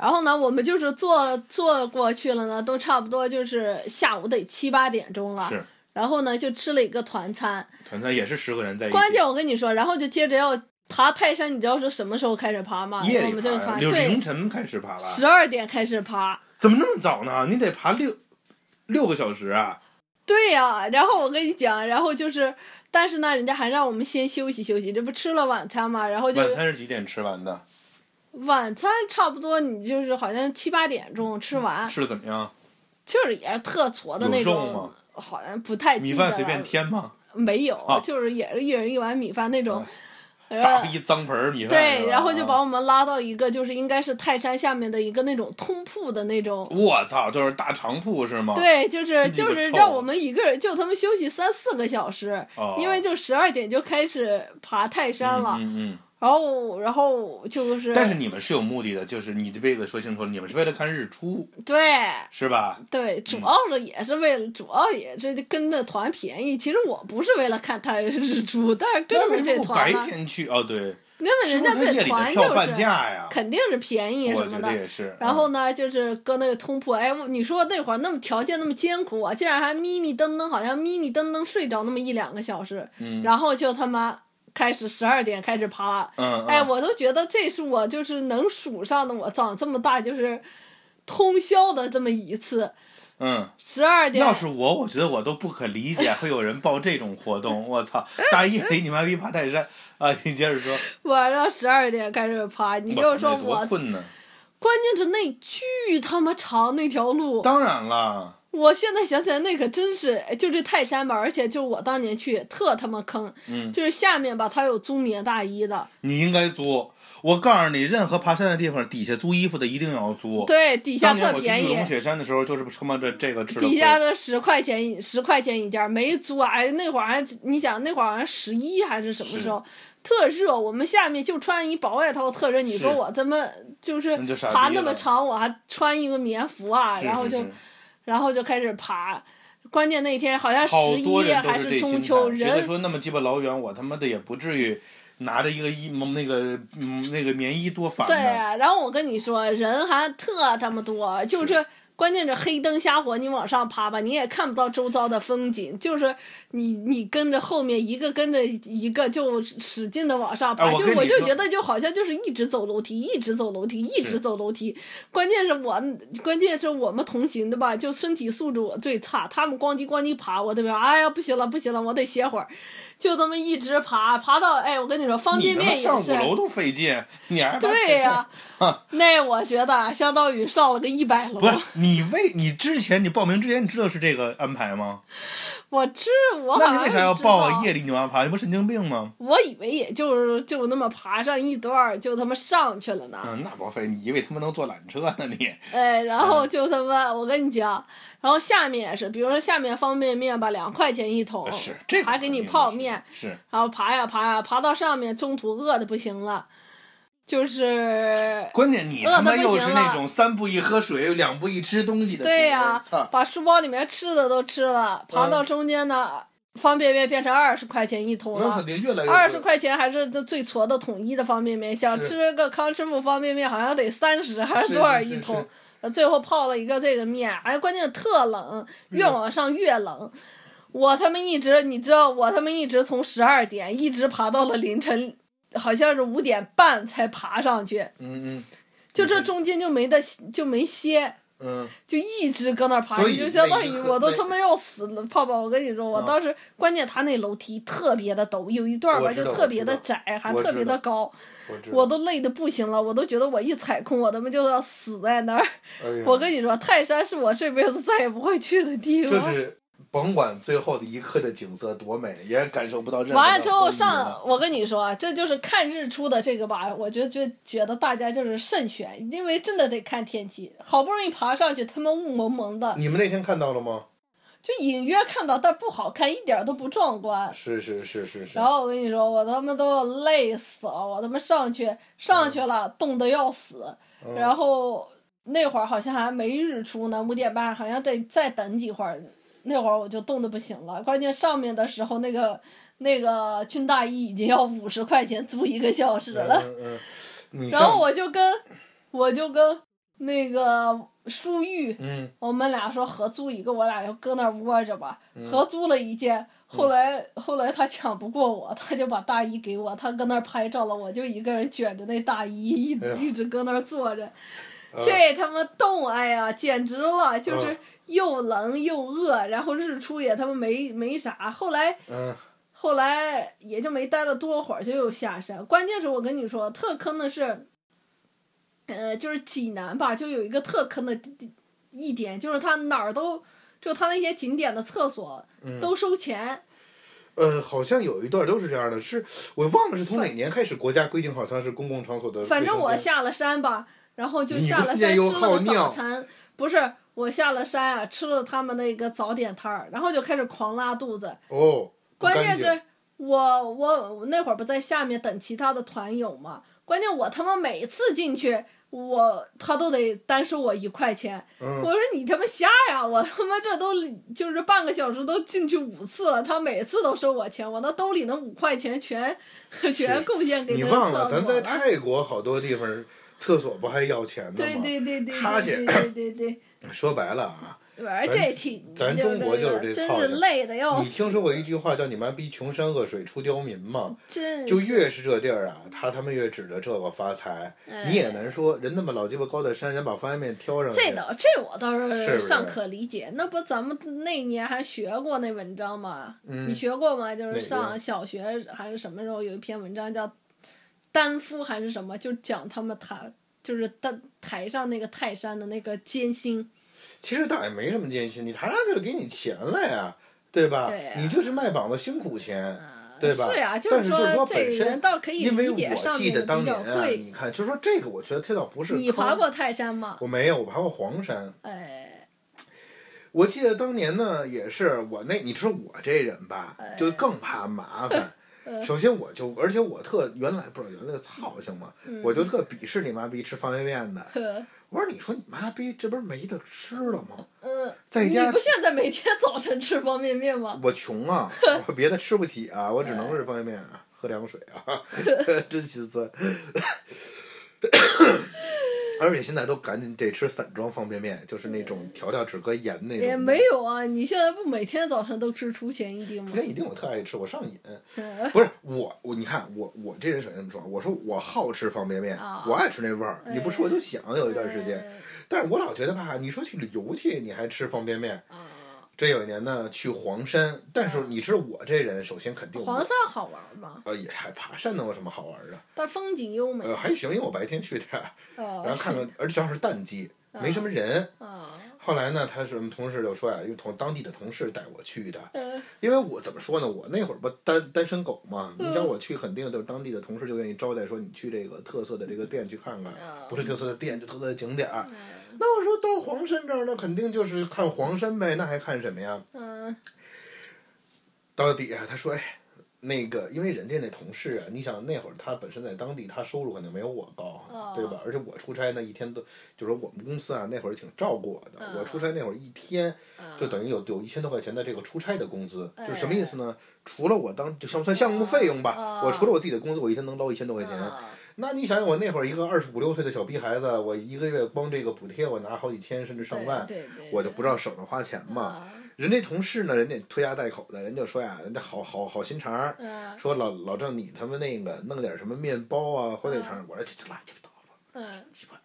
然后呢，我们就是坐坐过去了呢，都差不多就是下午得七八点钟了。是然后呢，就吃了一个团餐。团餐也是十个人在一起，关键我跟你说，然后就接着要爬泰山，你知道是什么时候开始爬吗？夜里我们这个团就凌，晨开始爬吧？十二点开始爬。怎么那么早呢？你得爬六六个小时啊！对呀、然后我跟你讲，然后就是，但是呢，人家还让我们先休息休息，这不吃了晚餐嘛，然后就晚餐是几点吃完的？晚餐差不多，你就是好像七八点钟吃完，吃的怎么样？就是也是特矬的那种，好像不太米饭随便添吗？没有，啊就是也是一人一碗米饭那种大逼脏盆儿米饭。对，然后就把啊我们拉到一个就是应该是泰山下面的一个那种通铺的那种，我操，就是大长铺是吗？对，就是就是让我们一个人就他们休息三四个小时，哦，因为就十二点就开始爬泰山了，嗯嗯嗯。然后然后就是，但是你们是有目的的，就是你这辈子说清楚了，你们是为了看日出，对是吧？对，主嗯要是也是为了，主要也是跟着团便宜。其实我不是为了看太阳日出，但是跟着这什么不白天去？哦，对，因为人家这团就是价呀？肯定是便宜我觉什么的。得也是。嗯然后呢，就是搁那个通铺，哎，你说那会儿那么条件那么艰苦啊，竟然还迷迷瞪瞪，好像迷迷瞪瞪睡着那么一两个小时，嗯然后就他妈开始十二点开始爬，嗯，哎，嗯我都觉得这是我就是能数上的，我长这么大就是通宵的这么一次，嗯，十二点。要是我，我觉得我都不可理解会有人报这种活动。我操，大夜里你们还比爬泰山啊？你接着说，晚上十二点开始爬，你就说我多困呢？关键是那巨他妈长那条路，当然了，我现在想起来那可真是，哎就这泰山吧，而且就是我当年去特他妈坑，嗯，就是下面吧，它有租棉大衣的，你应该租。我告诉你，任何爬山的地方，底下租衣服的一定要租。对，底下特便宜我去玉龙，雪山的时候，就是他妈这这个吃的底下的十块钱十块钱一件，没租啊！哎，那会儿还你想那会儿好像十一还是什么时候，特热，我们下面就穿一薄外套，特热。你说我怎么就是爬那么长，我还穿一个棉服啊？然后就是是然后就开始爬。关键那天好像十一还是中秋，态，觉得人说那么鸡巴老远，我他妈的也不至于拿着一个衣那个嗯那个棉衣多烦对。啊，然后我跟你说，人还特他妈多，就是关键是黑灯瞎火，你往上爬吧，你也看不到周遭的风景，就是你你跟着后面一个跟着一个就使劲的往上爬，就我就觉得就好像就是一直走楼梯，一直走楼梯，一直走楼梯。关键是我，关键是我们同行的吧，就身体素质我最差，他们咣叽咣叽爬，我这边哎呀不行了不行了，我得歇会儿，就这么一直爬，爬到哎，我跟你说方便面也是。上五楼都费劲，你还对呀、那我觉得相当于上了个一百楼不。是你为你之前你报名之前你知道是这个安排吗？我知我那你为啥要知道报啊？夜里你往上爬，你不神经病吗？我以为也就是就那么爬上一段儿，就他妈上去了呢。嗯，那不费，你以为他妈能坐缆车呢你？哎，然后就他妈，我跟你讲，然后下面也是，比如说下面方便面吧，两块钱一桶，啊是这个还给你泡面，是然后爬呀爬呀，爬到上面，中途饿的不行了，就是 关键你他妈又不行了是那种三步一喝水，两步一吃东西的。对呀、操！把书包里面吃的都吃了，爬到中间呢，方便面变成二十块钱一桶了二十块钱还是最矬的统一的方便面，想吃个康师傅方便面好像得三十还是是多少一桶？呃最后泡了一个这个面，哎，关键特冷，越嗯往上越冷。我他妈一直，你知道，我他妈一直从十二点一直爬到了凌晨，好像是五点半才爬上去，嗯嗯就这中间就没得就没歇。嗯，就一直搁那儿爬，所以就相当于我都他妈要死了。泡泡，我跟你说，我啊当时关键他那楼梯特别的陡，有一段儿吧就特别的窄，还特别的高，我都累的不行了，我都觉得我一踩空，我他妈就要死在那儿。哎我跟你说，泰山是我这辈子再也不会去的地方。就是甭管最后的一刻的景色多美，也感受不到任何的完了之后上，我跟你说啊，这就是看日出的这个吧，我就就觉得大家就是慎选，因为真的得看天气。好不容易爬上去，他们雾蒙蒙的，你们那天看到了吗？就隐约看到，但不好看，一点儿都不壮观。是是是是是然。后我跟你说，我他妈都要累死了，我他妈上去上去了，冻得要死。嗯然后那会儿好像还没日出呢，五点半好像得再等几会儿。那会儿我就冻得不行了，关键上面的时候那个那个军大衣已经要五十块钱租一个小时了。嗯嗯，然后我就跟我就跟那个舒玉，嗯我们俩说合租一个，我俩就搁那儿窝着吧。嗯合租了一件，后来后来他抢不过我，他就把大衣给我，他搁那儿拍照了，我就一个人卷着那大衣，一哎一直搁那儿坐着。呃这他妈冻，哎呀，简直了！就是嗯又冷又饿，然后日出也他妈没没啥。后来嗯后来也就没待了多会儿，就又下山。关键是我跟你说，特坑的是，呃，就是济南吧，就有一个特坑的地地一点，就是他哪儿都，就他那些景点的厕所嗯都收钱。呃，好像有一段都是这样的，是我忘了是从哪年开始国家规定，好像是公共场所的。反正我下了山吧，然后就下了山吃了个早餐，不是我下了山啊，吃了他们那个早点摊儿，然后就开始狂拉肚子。哦，关键是我我我那会儿不在下面等其他的团友嘛，关键我他妈每次进去，我他都得单收我一块钱。嗯我说你他妈瞎呀！我他妈这都就是半个小时都进去五次了，他每次都收我钱，我那兜里那五块钱全 全贡献给你那个忘了咱在。泰国好多地方厕所不还要钱的吗？对对对他这对 对对对说白了啊，对，反正咱这挺咱中国就是这真操性是累的要你，听说过一句话叫“你妈逼穷山恶水出刁民”吗？真就越是这地儿啊，他他们越指着这个发财。你也难说，人那么老鸡巴高的山，人把方便面挑上去，这倒这我倒是尚可理解，那不咱们那年还学过那文章吗？嗯你学过吗？就是上小学还是什么时候有一篇文章叫丹夫还是什么，就讲他们台就是台台上那个泰山的那个艰辛。其实倒也没什么艰辛，你台上就是给你钱了呀，对吧？你就是卖膀子辛苦钱。啊对吧？是呀，就是说这本身人倒可以因为理解我记得上面的比当年啊，你看，就说这个，我觉得这倒不是。你爬？过泰山吗？我没有，我爬过黄山。哎，我记得当年呢，也是我那，你说我这人吧，哎就更怕麻烦。呃首先我就，而且我特原来不知道原来的操性嘛，嗯我就特鄙视你妈逼吃方便面的。呵，我说你说你妈逼这不是没得吃了吗？嗯，在家你不现在每天早晨吃方便面吗？我穷啊，我别的吃不起啊，我只能是方便面啊，喝凉水啊，真心酸。而且现在都赶紧得吃散装方便面，就是那种调料只搁盐那种。也没有啊，你现在不每天早晨都吃出前一丁吗出？前一丁我特爱吃，我上瘾。嗯不是我我你看我我这人首先这么说，我说我好吃方便面，啊我爱吃那味儿，你不吃我就想有一段时间。嗯但是我老觉得吧，你说去旅游去，你还吃方便面？啊，这有一年呢去黄山，但是你知道我这人，首先肯定黄山好玩吗？呃也还爬山能有什么好玩的？但风景优美。呃还行，因为我白天去的，哦然后看看，而且正好是淡季，没什么人。啊，后来呢，他是我们同事就说呀，因为同当地的同事带我去的，嗯。因为我怎么说呢，我那会儿不单单身狗嘛，嗯。你想我去，肯定就是当地的同事就愿意招待，说你去这个特色的这个店去看看，啊不是特色的店就特色的景点那我说到黄山这儿，那肯定就是看黄山呗，那还看什么呀？嗯。到底下他说，哎，那个因为人家那同事啊，你想那会儿他本身在当地，他收入肯定没有我高，哦对吧？而且我出差那一天都，就说我们公司啊那会儿挺照顾我的，嗯我出差那会儿一天就等于有有一千多块钱的这个出差的工资，就是什么意思呢？除了我当就像算项目费用吧，哦我除了我自己的工资，我一天能捞一千多块钱。啊那你想想，我那会儿一个二十五六岁的小逼孩子，我一个月光这个补贴我拿好几千甚至上万，我就不知道省着花钱嘛。啊人家同事呢，人家拖家带口的，人就说呀，人家好好好心肠说老老郑你他妈那个弄点什么面包啊、火腿肠，我说这这乱七八糟的，嗯鸡巴。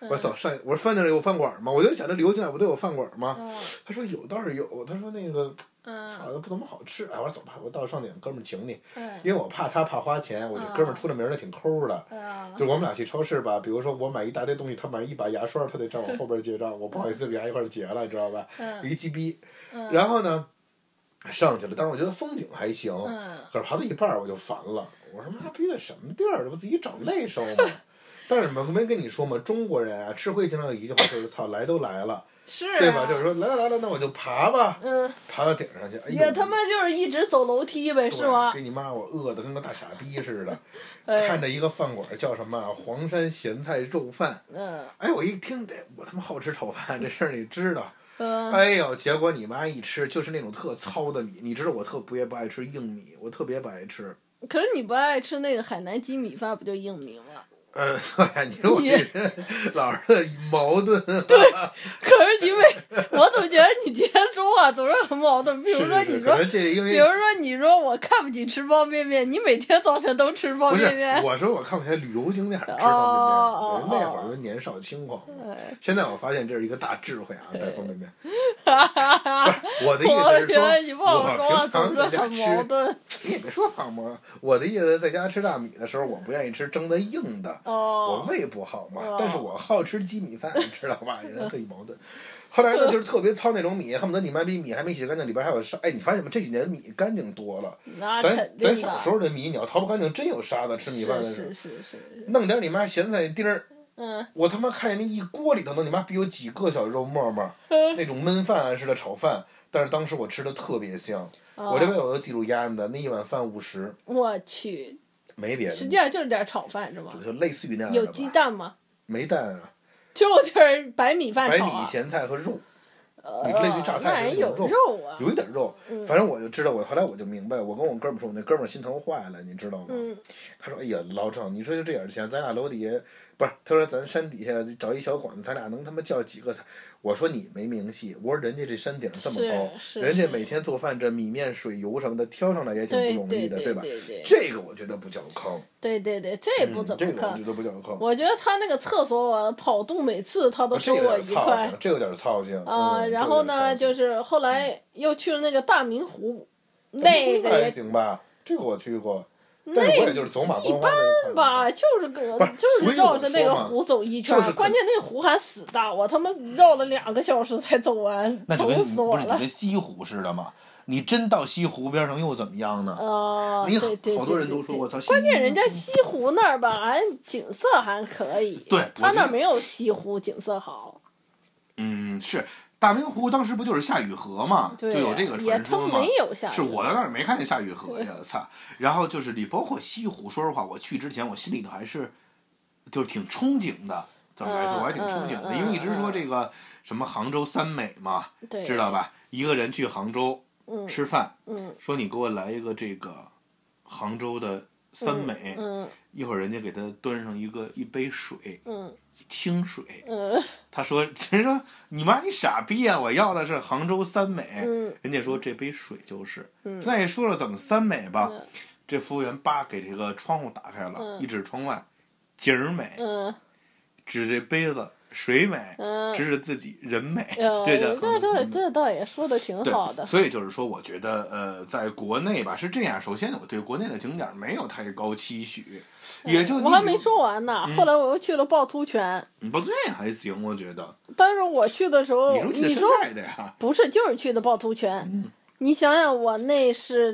我说走上，我说饭店里有饭馆吗？我就想着旅游景点不都有饭馆吗？嗯他说有倒是有，他说那个嗯操不怎么好吃。哎，我说走吧，我到上点哥们儿请你，嗯因为我怕他怕花钱，我这哥们儿出了名儿的挺抠的。啊就我们俩去超市吧，比如说我买一大堆东西，他买一把牙刷，他得站我后边结账，我不好意思给他一块儿结了，你知道吧？嗯一鸡逼。嗯然后呢，上去了，但是我觉得风景还行，嗯可是爬到一半儿我就烦了，我说妈逼的什么地儿，这不自己找累受吗？但是我没跟你说嘛，中国人啊，吃亏经常有一句话就是操，来都来了，是对吧？啊就是说来了来了，那我就爬吧，嗯，爬到顶上去，也他妈就是一直走楼梯呗，对是吗？给你妈我饿的跟个大傻逼似的，哎看着一个饭馆叫什么啊黄山咸菜肉饭，嗯哎，我一听这我他妈好吃炒饭这事儿你知道。嗯哎呦，结果你妈一吃就是那种特糙的米，你知道我特别不爱吃硬米，我特别不爱吃。可是你不爱吃那个海南鸡米饭，不就硬米吗？呃，对，你说我这人老是矛盾。对可是你为，我总觉得你今天说话总是很矛盾。比如说你说，比如说你说我看不起吃方便面，你每天早晨都吃方便面，我说我看不起旅游景点吃哦方便面，哦那会儿年少轻狂现在我发现这是一个大智慧啊，带方便面。不是我的意思我是说，觉得你不好说家吃矛盾。你也别说胖吗？我的意思，在家吃大米的时候，我不愿意吃蒸的硬的，我哦，胃不好嘛。哦但是我好吃鸡米饭，知道吧？人特意矛盾。后来呢，就是特别糙那种米，恨不得你妈逼米还没洗干净，里边还有沙。哎，你发现吗？这几年米干净多了。咱咱小时。候的米，你要淘不干净，真有沙子。吃米饭的时候是，是是是，弄点你妈咸菜丁儿，嗯，我他妈看见那一锅里头能你妈逼有几个小肉沫沫，那种焖饭似的炒饭。但是当时我吃的特别香，我这辈子我都记住压的那一碗饭五十，我去，没别的，实际上就是点炒饭是吗？就类似于那样有的吧鸡蛋吗？没蛋啊，就就是白米饭白炒啊，米咸菜和肉，呃你类似于榨菜似的那种肉啊，有一点肉，嗯反正我就知道，我后来我就明白，我跟我哥们儿说，我那哥们儿心疼坏了，你知道吗？嗯他说：“哎呀，老郑，你说就这点钱，咱俩楼底下不是？他说咱山底下找一小馆子，咱俩能他妈叫几个菜？我说你没名气，我说人家这山顶这么高，人家每天做饭这米面水油什么的挑上来也挺不容易的，对吧？这个我觉得不叫坑，对对对，这不怎么坑嗯这个我觉。得不叫坑。我觉得他那个厕所，我跑肚每次他都啊这有收我一点操块性，这有点操性啊。嗯然后呢，就是后来又去了那个大明湖，那个也行吧，这个我去过，但是我也就是走马观花的吧，就是个就是绕着那个湖走一圈，就是关键那湖还死大，我他妈绕了两个小时才走完，走死我了。不是跟西湖似的嘛？你真到西湖边上又怎么样呢？啊，你对对好多人对对都说我操，关键人家西湖那儿吧，俺景色还可以，对他那儿没有西湖景色好，嗯，是大明湖当时不就是下雨河嘛，就，有这个传说嘛没。有下，是我在那儿没看见下雨河呀，操！然后就是你包括西湖，说实话，我去之前我心里头还是就是挺憧憬的。怎么来说，嗯我还挺憧憬的，嗯因为一直说嗯这个什么杭州三美嘛，知道吧？一个人去杭州嗯吃饭，嗯说你给我来一个这个杭州的三美，嗯一会儿人家给他端上一个一杯水，嗯清水，嗯 他说：“人说你妈你傻逼啊！我要的是杭州三美。嗯人家说这杯水就是。嗯那也说了怎么三美吧？嗯这服务员叭给这个窗户打开了，嗯一指窗外，景儿美，嗯指这杯子水美，嗯，指指自己人美，呃，这叫这这倒也说的挺好的，所以就是说，我觉得呃，在国内吧是这样。首先，我对国内的景点没有太高期许，也就嗯我还没说完呢。嗯后来我又去了趵突泉，嗯不对还行，我觉得。但是我去的时候，你说去的现你说的呀？不是，就是去的趵突泉。嗯你想想，我那是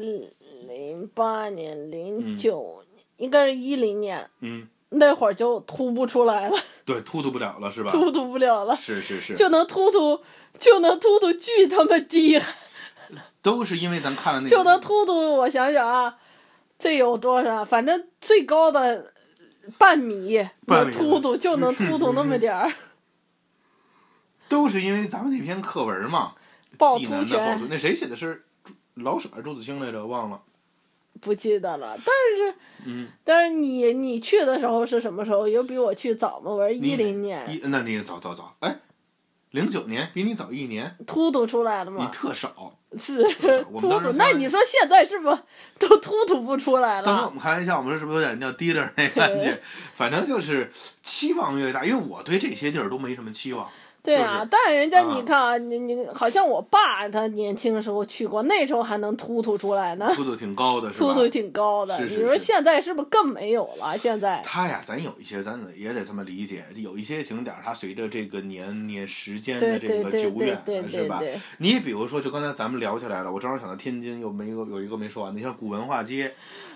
零八年、零九，应该是一零年，嗯，那会儿就突不出来了，对，突突不了了是吧？突突不了了，是是是，就能突突，就能突突巨他妈低，都是因为咱看了那就能个，突突。我想想啊，这有多少？反正最高的半米半米突突，就能突突那么点儿。都是因为咱们那篇课文嘛，趵济突的趵突，那谁写的是老舍还是朱自清来着？忘了。不记得了，但是嗯，但是你你去的时候是什么时候？有比我去早吗？我是一零年，一那你早早早，哎，零九年比你早一年，突突出来了你？特少。是我突突，们当时开玩那你说现在是不是都突突不出来了当时我？们开玩笑，我们说是不是有点尿低着那感觉？反正就是期望越大，因为我对这些地儿都没什么期望。对啊，但是人家啊你看啊，你你好像我爸他年轻的时候去过，那时候还能突突出来呢，突突挺高的是吧？突突挺高的。你说现在是不是更没有了？现在它呀，咱有一些，咱也得这么理解，有一些景点儿，它随着这个年年时间的这个久远，对是吧？你比如说，就刚才咱们聊起来了，我正好想到天津有没有有一个没说完的，你像古文化街，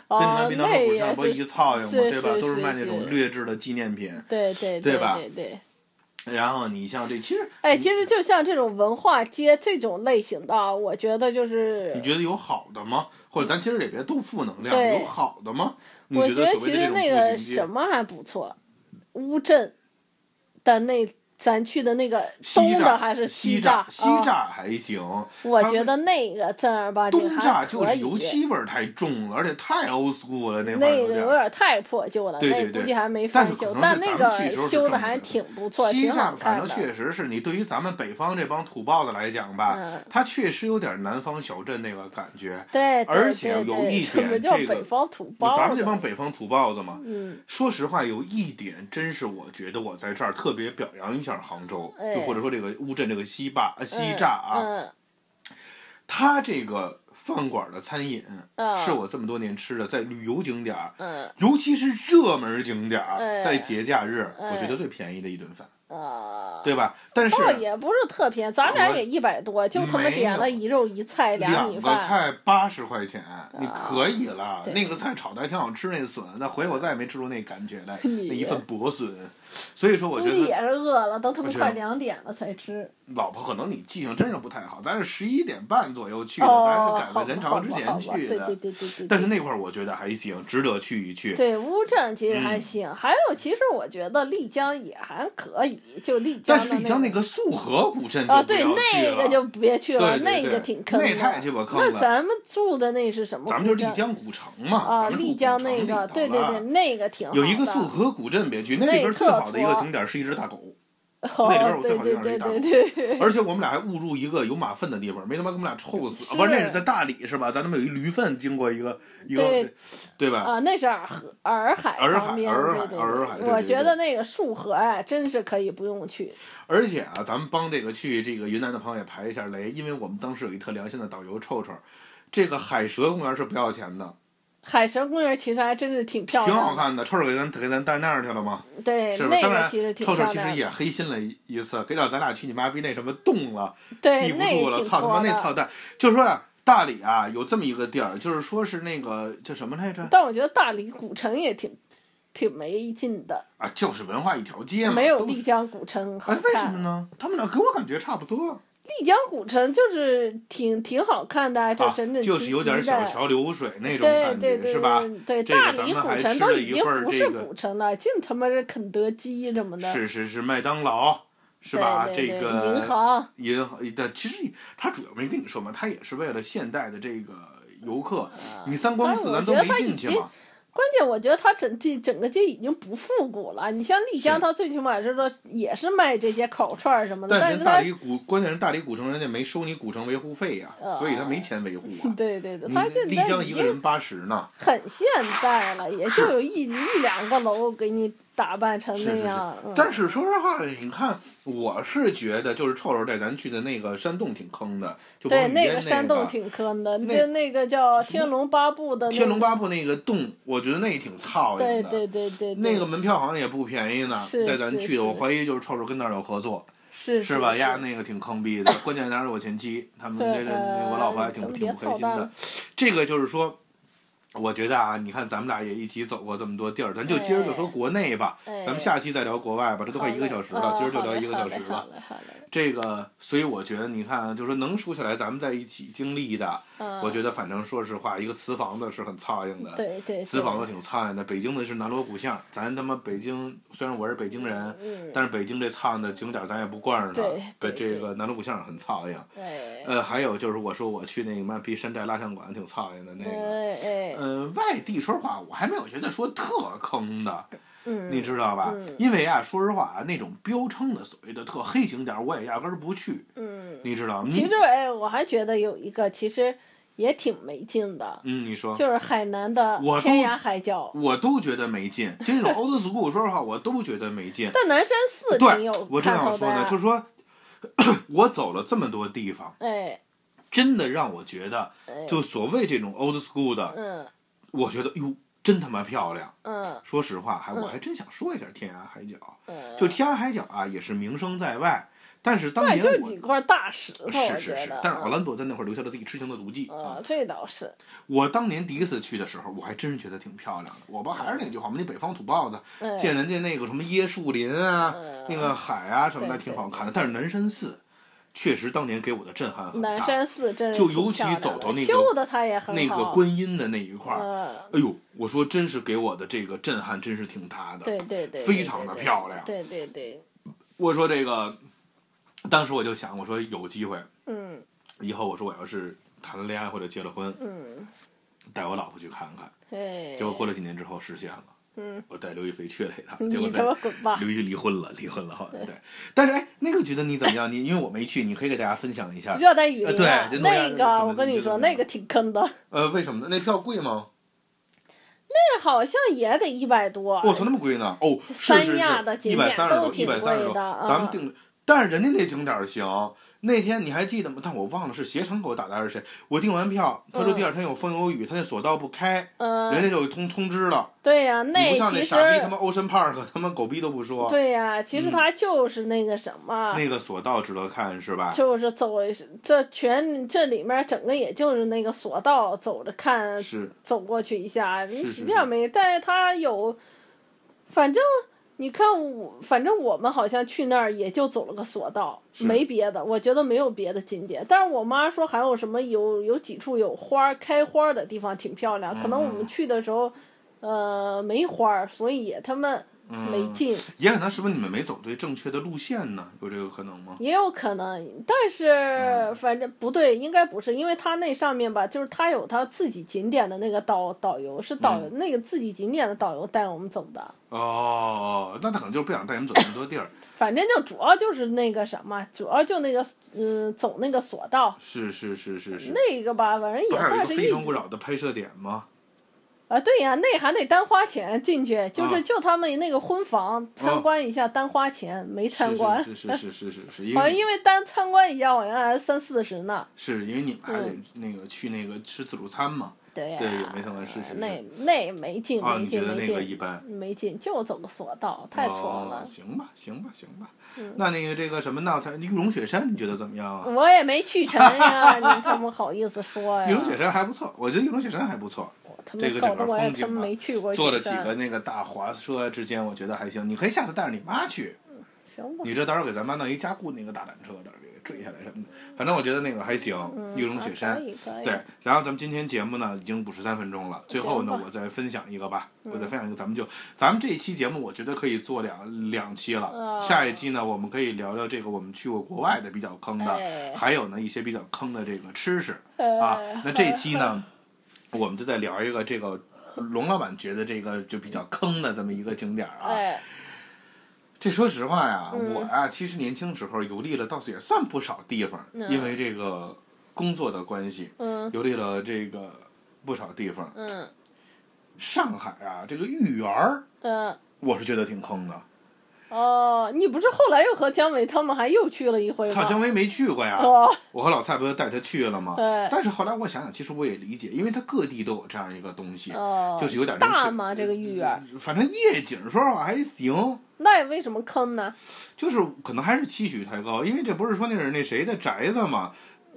跟你哦们，滨江那河谷上不一操性嘛，对吧？都是卖那种劣质的纪念品。对对对吧对对。然后你像这，其实哎，其实就像这种文化街这种类型的啊，我觉得就是你觉得有好的吗？或者咱其实也别都负能量，有好的吗？你我觉得觉所谓的这其实那个什，么还不错，乌镇的那咱去的那个西东的栅还是西栅？啊西栅还行，我觉得那个正儿八经东还栅就是。油漆味儿太重了，而且太 old school 了，那那。个有点太破旧了，对对对那估计还没翻修但那个修的还挺不错，西栅反正。确实是你对于咱们北方这帮土包子来讲吧，嗯它确实有点南方小镇那个感觉。对，而且有一点这个叫北方土包子？咱们这帮北方土包子嘛，嗯，说实话，有一点真是我觉得我在这儿特别表扬一下杭州，哎。就或者说这个乌镇这个西坝呃西嗯栅啊，嗯。它这个饭馆的餐饮啊是我这么多年吃的，在旅游景点儿，嗯。尤其是热门景点儿，哎。在节假日，哎我觉得最便宜的一顿饭，啊，对吧？但是倒也不是特便宜，咱俩也一百多，就他妈点了一肉一菜俩两个米饭。菜八十块钱，你可以了。那个菜炒的还挺好吃，那笋，那回来我再也没吃出那感觉来，那一份薄笋。所以说，我觉得也是饿了，都他妈快两点了才吃。老婆可能你记性真是不太好，咱是十一点半左右去的，哦，咱是赶在人潮之前去的。对对对对对。但是那块儿我觉得还行，值得去一去。对乌镇其实嗯还行，还有其实我觉得丽江也还可以，就丽江但是丽江那个个束河古镇就啊，对。那个就别去了，那个挺坑的。那太鸡巴坑了那咱们住的那是什么？咱们就是丽江古城嘛，啊，丽江那个，对对对，那个挺好的。有一个束河古镇别去，那里边最好的一个景点是一只大狗，哦，那里边我最好的地对对方是一大。而且我们俩还误入一个有马粪的地方，没他妈给我们俩臭死。是不是，那是在大理是吧？咱他妈有一驴粪经过一个一个对，对吧？啊，那是洱洱海洱海旁边，洱海洱海对我觉得那个束河呀，真是可以不用去。而且啊，咱们帮这个去这个云南的朋友也排一下雷，因为我们当时有一特良心的导游臭臭，这个海蛇公园是不要钱的，海神公园其实还真是挺漂挺亮的，好看的。臭臭给咱给咱带那儿去了吗？对？那当然，个其实挺臭臭其实也。黑心了一一次，给让咱俩去你妈逼那什么洞了，对，记不那住了，操他妈。那操蛋！就是说呀、大理啊有这么一个地儿，就是说是那个叫什么来着？但我觉得大理古城也挺挺没劲的，啊，就是文化一条街嘛，没有丽江古城好哎，为什么。呢？他们俩给我感觉差不多，丽江古城就是挺挺好看的，就啊整整齐齐的。就是有点小桥流水那种感觉，对对是吧？对，这个大理古城都已经不是古城了，净他妈是肯德基什么的。是是是，麦当劳，是吧？对对对这个银行。银行的，其实他主要没跟你说嘛，他也是为了现代的这个游客。你三光寺咱都没进去嘛，关键我觉得它整这整个这已经不复古了。你像丽江，是它最起码是说也是卖这些烤串儿什么的，但是大理古，关键是大理古城人家没收你古城维护费呀、呃所以他没钱维护啊。对对对，你它现丽江一个人八十呢，很现代了，也就有一一两个楼给你打扮成是是是那样。嗯但是说实话，你看，我是觉得就是臭臭带咱去的那个山洞挺坑的，就对，那个山洞挺坑的，就那个叫《天龙八部》的那天龙个，八部那个洞，我觉得那挺操心的。对对对对，对那个门票好像也不便宜呢，是带咱去我怀疑就是臭臭跟那儿有合作，是是吧？是呀，那个挺坑逼的，关键还是我前妻，他们对这个那我老婆还挺呃挺不开心的。这个就是说，我觉得啊，你看咱们俩也一起走过这么多地儿，咱就今儿就说国内吧，哎咱们下期再聊国外吧，这都快一个小时了，今儿就聊哦一个小时了。好嘞好嘞 这个，所以我觉得，你看，就是说能说起来，咱们在一起经历的，嗯我觉得反正说实话，一个瓷房子是很苍蝇的，对对，瓷房子挺苍蝇的。北京的是南锣鼓巷，咱他妈北京虽然我是北京人，嗯，但是北京这苍蝇的景点咱也不惯着它对。对这个南锣鼓巷很苍蝇。对呃，还有就是我说我去那个妈逼山寨蜡像馆挺苍蝇的那个。哎哎，嗯，外地说实话，我还没有觉得说特坑的，嗯，你知道吧？嗯因为啊，说实话啊，那种标称的所谓的特黑景点，我也压根儿不去，嗯，你知道吗？其实哎，我还觉得有一个其实也挺没劲的，嗯，你说，就是海南的天涯海角，我都觉得没劲，这种 old school，说实话，我都觉得没劲。但南山寺挺有对，我正看头的想说呢，就是说，我走了这么多地方，哎真的让我觉得，哎，就所谓这种 old school 的，嗯。我觉得哟，真他妈漂亮。嗯。说实话，还我嗯还真想说一下天涯海角，嗯，就天涯海角啊，也是名声在外，但是当，年我就几块大石头，是是是，，但是奥兰多在那会儿留下了自己痴情的足迹啊。嗯，。这倒是，我当年第一次去的时候，我还真是觉得挺漂亮的。我不还是那句话吗？那北方土包子，嗯，见人家那个什么椰树林啊，嗯。那个海啊什么的，挺好看的。但是南山寺，确实当年给我的震撼很大。南山寺真就尤其走到那个修的它也很那个，观音的那一块儿，嗯，哎呦，我说真是给我的这个震撼真是挺大的，对对对，非常的漂亮。对对对，我说这个，当时我就想，我说有机会，嗯以后我说我要是谈了恋爱或者结了婚，嗯，带我老婆去看看。对，结果过了几年之后实现了，嗯，我带刘亦菲去了一趟，结果在！刘亦菲离婚了，离婚了好像对。但是哎，那个觉得你怎么样？你因为我没去，你可以给大家分享一下。热带雨林啊，呃对那个我跟你说，那个挺坑的，呃，为什么呢？那票贵吗？那好像也得一百多。我操，那么贵呢？哦，是三是是，亚的景一百点三十多，一都挺百三十多，贵的嗯咱们定。但是人家那景点儿行，那天你还记得吗？但我忘了是携程给我打的还是谁。我订完票，他说嗯第二天有风有雨，他那索道不开，嗯，人家就通通知了。对呀、你那不像那傻逼他妈 Ocean Park，他妈狗逼都不说。对呀、其实他就是那个什么，那个索道值得看是吧？就是走这全这里面整个也就是那个索道，走着看，是走过去一下，是是实际上没，但是他有，反正你看我，反正我们好像去那儿也就走了个索道，没别的，我觉得没有别的景点。但是我妈说还有什么有有几处有花儿开花儿的地方挺漂亮，可能我们嗯去的时候，呃，没花儿，所以他们没嗯，也可能是不是你们没走对正确的路线呢？有这个可能吗？也有可能，但是嗯反正不对，应该不是，因为他那上面吧，就是他有他自己景点的那个导导游，是导、嗯那个自己景点的导游带我们走的。哦，那他可能就是不想带你们走那么多地儿。反正就主要就是那个什么，主要就那个嗯，走那个索道，是是是是是。那个吧，反正也算是一非诚勿扰》的拍摄点吗？啊，对呀，那还得单花钱进去，就是啊就他们那个婚房参观一下，单花钱没参观，是是是是是是是，因好像为因为单参观一下好像还三四十呢。是因为你们还得嗯那个去那个吃自助餐嘛。对呀、对也没参观是是是那那没劲，啊，没进，没你觉得那个进，一般？没劲，就走个索道，太挫哦了。嗯行吧，行吧，行吧。那那个这个什么那才玉龙雪山，你觉得怎么样啊？我也没去成呀，你他妈好意思说呀？玉龙雪山还不错，我觉得玉龙雪山还不错。他这个整个风景啊坐了山。几个那个大滑车之间，我觉得还行。你可以下次带着你妈去，行吧，你这到时候给咱妈弄一加固那个大缆车，到时候给坠下来什么的。反正我觉得那个还行，玉龙雪啊山。对，然后咱们今天节目呢已经五十三分钟了，最后呢我再分享一个吧，嗯我再分享一个，咱们就咱们这一期节目我觉得可以做两两期了，哦下一期呢我们可以聊聊这个我们去过国外的比较坑的，哎还有呢一些比较坑的这个吃食啊哎。那这一期呢，我们就再聊一个这个龙老板觉得这个就比较坑的这么一个景点儿啊。哎，这说实话呀，嗯我呀其实年轻时候游历了倒是也算不少地方，嗯因为这个工作的关系，嗯游历了这个不少地方。嗯上海啊，这个豫园儿，嗯。我是觉得挺坑的。哦，你不是后来又和姜维他们还又去了一回吗？操，姜维没去过呀。哦，我和老蔡不就带他去了吗？对但是后来我想想，其实我也理解，因为他各地都有这样一个东西，哦，就是有点大吗？这个豫园，反正夜景说实话还行，那为什么坑呢？就是可能还是期许太高，因为这不是说那是那谁的宅子嘛，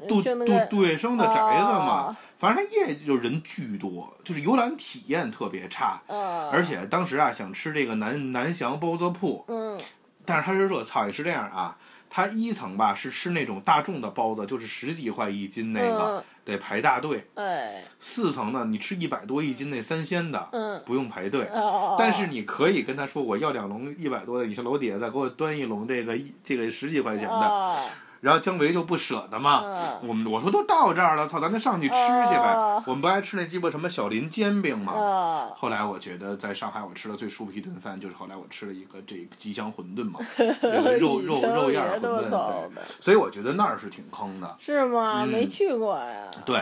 杜杜杜月笙的宅子嘛哦，反正他夜就人巨多，就是游览体验特别差。呃，而且当时啊，想吃这个南南翔包子铺，嗯但是他是热操也是这样啊，他一层吧是吃那种大众的包子，就是十几块一斤那个，嗯得排大队。哎四层呢，你吃一百多一斤那三鲜的，嗯不用排队。哦，但是你可以跟他说，我要两笼一百多的，你上楼底下再给我端一笼这个一这个十几块钱的。哦然后姜维就不舍得嘛，嗯我们我说都到这儿了，操，咱就上去吃去呗。哦我们不爱吃那鸡巴什么小林煎饼嘛？哦后来我觉得在上海我吃的最舒服一顿饭，就是后来我吃了一个这个吉祥馄饨嘛，这 个肉肉肉燕儿馄饨，对，所以我觉得那儿是挺坑的。是吗？嗯没去过呀。对，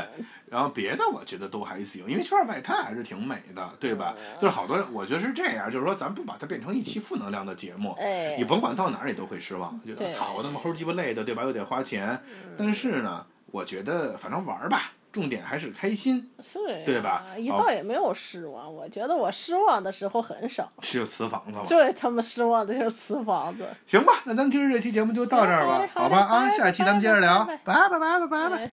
然后别的我觉得都还行，因为圈外滩还是挺美的，对吧？就是好多人，我觉得是这样，就是说咱不把它变成一期负能量的节目，哎。你甭管到哪儿你都会失望，觉得对。操我他妈齁鸡巴累的，对吧？又得花钱，但是呢，我觉得反正玩儿吧，重点还是开心，对吧？一好。倒也没有失望，我觉得我失望的时候很少。是瓷房子嘛。最他妈失望的就是瓷房子。行吧，那咱今儿这期节目就到这儿吧，好吧啊，拜下期咱们接着聊，拜拜拜。拜拜拜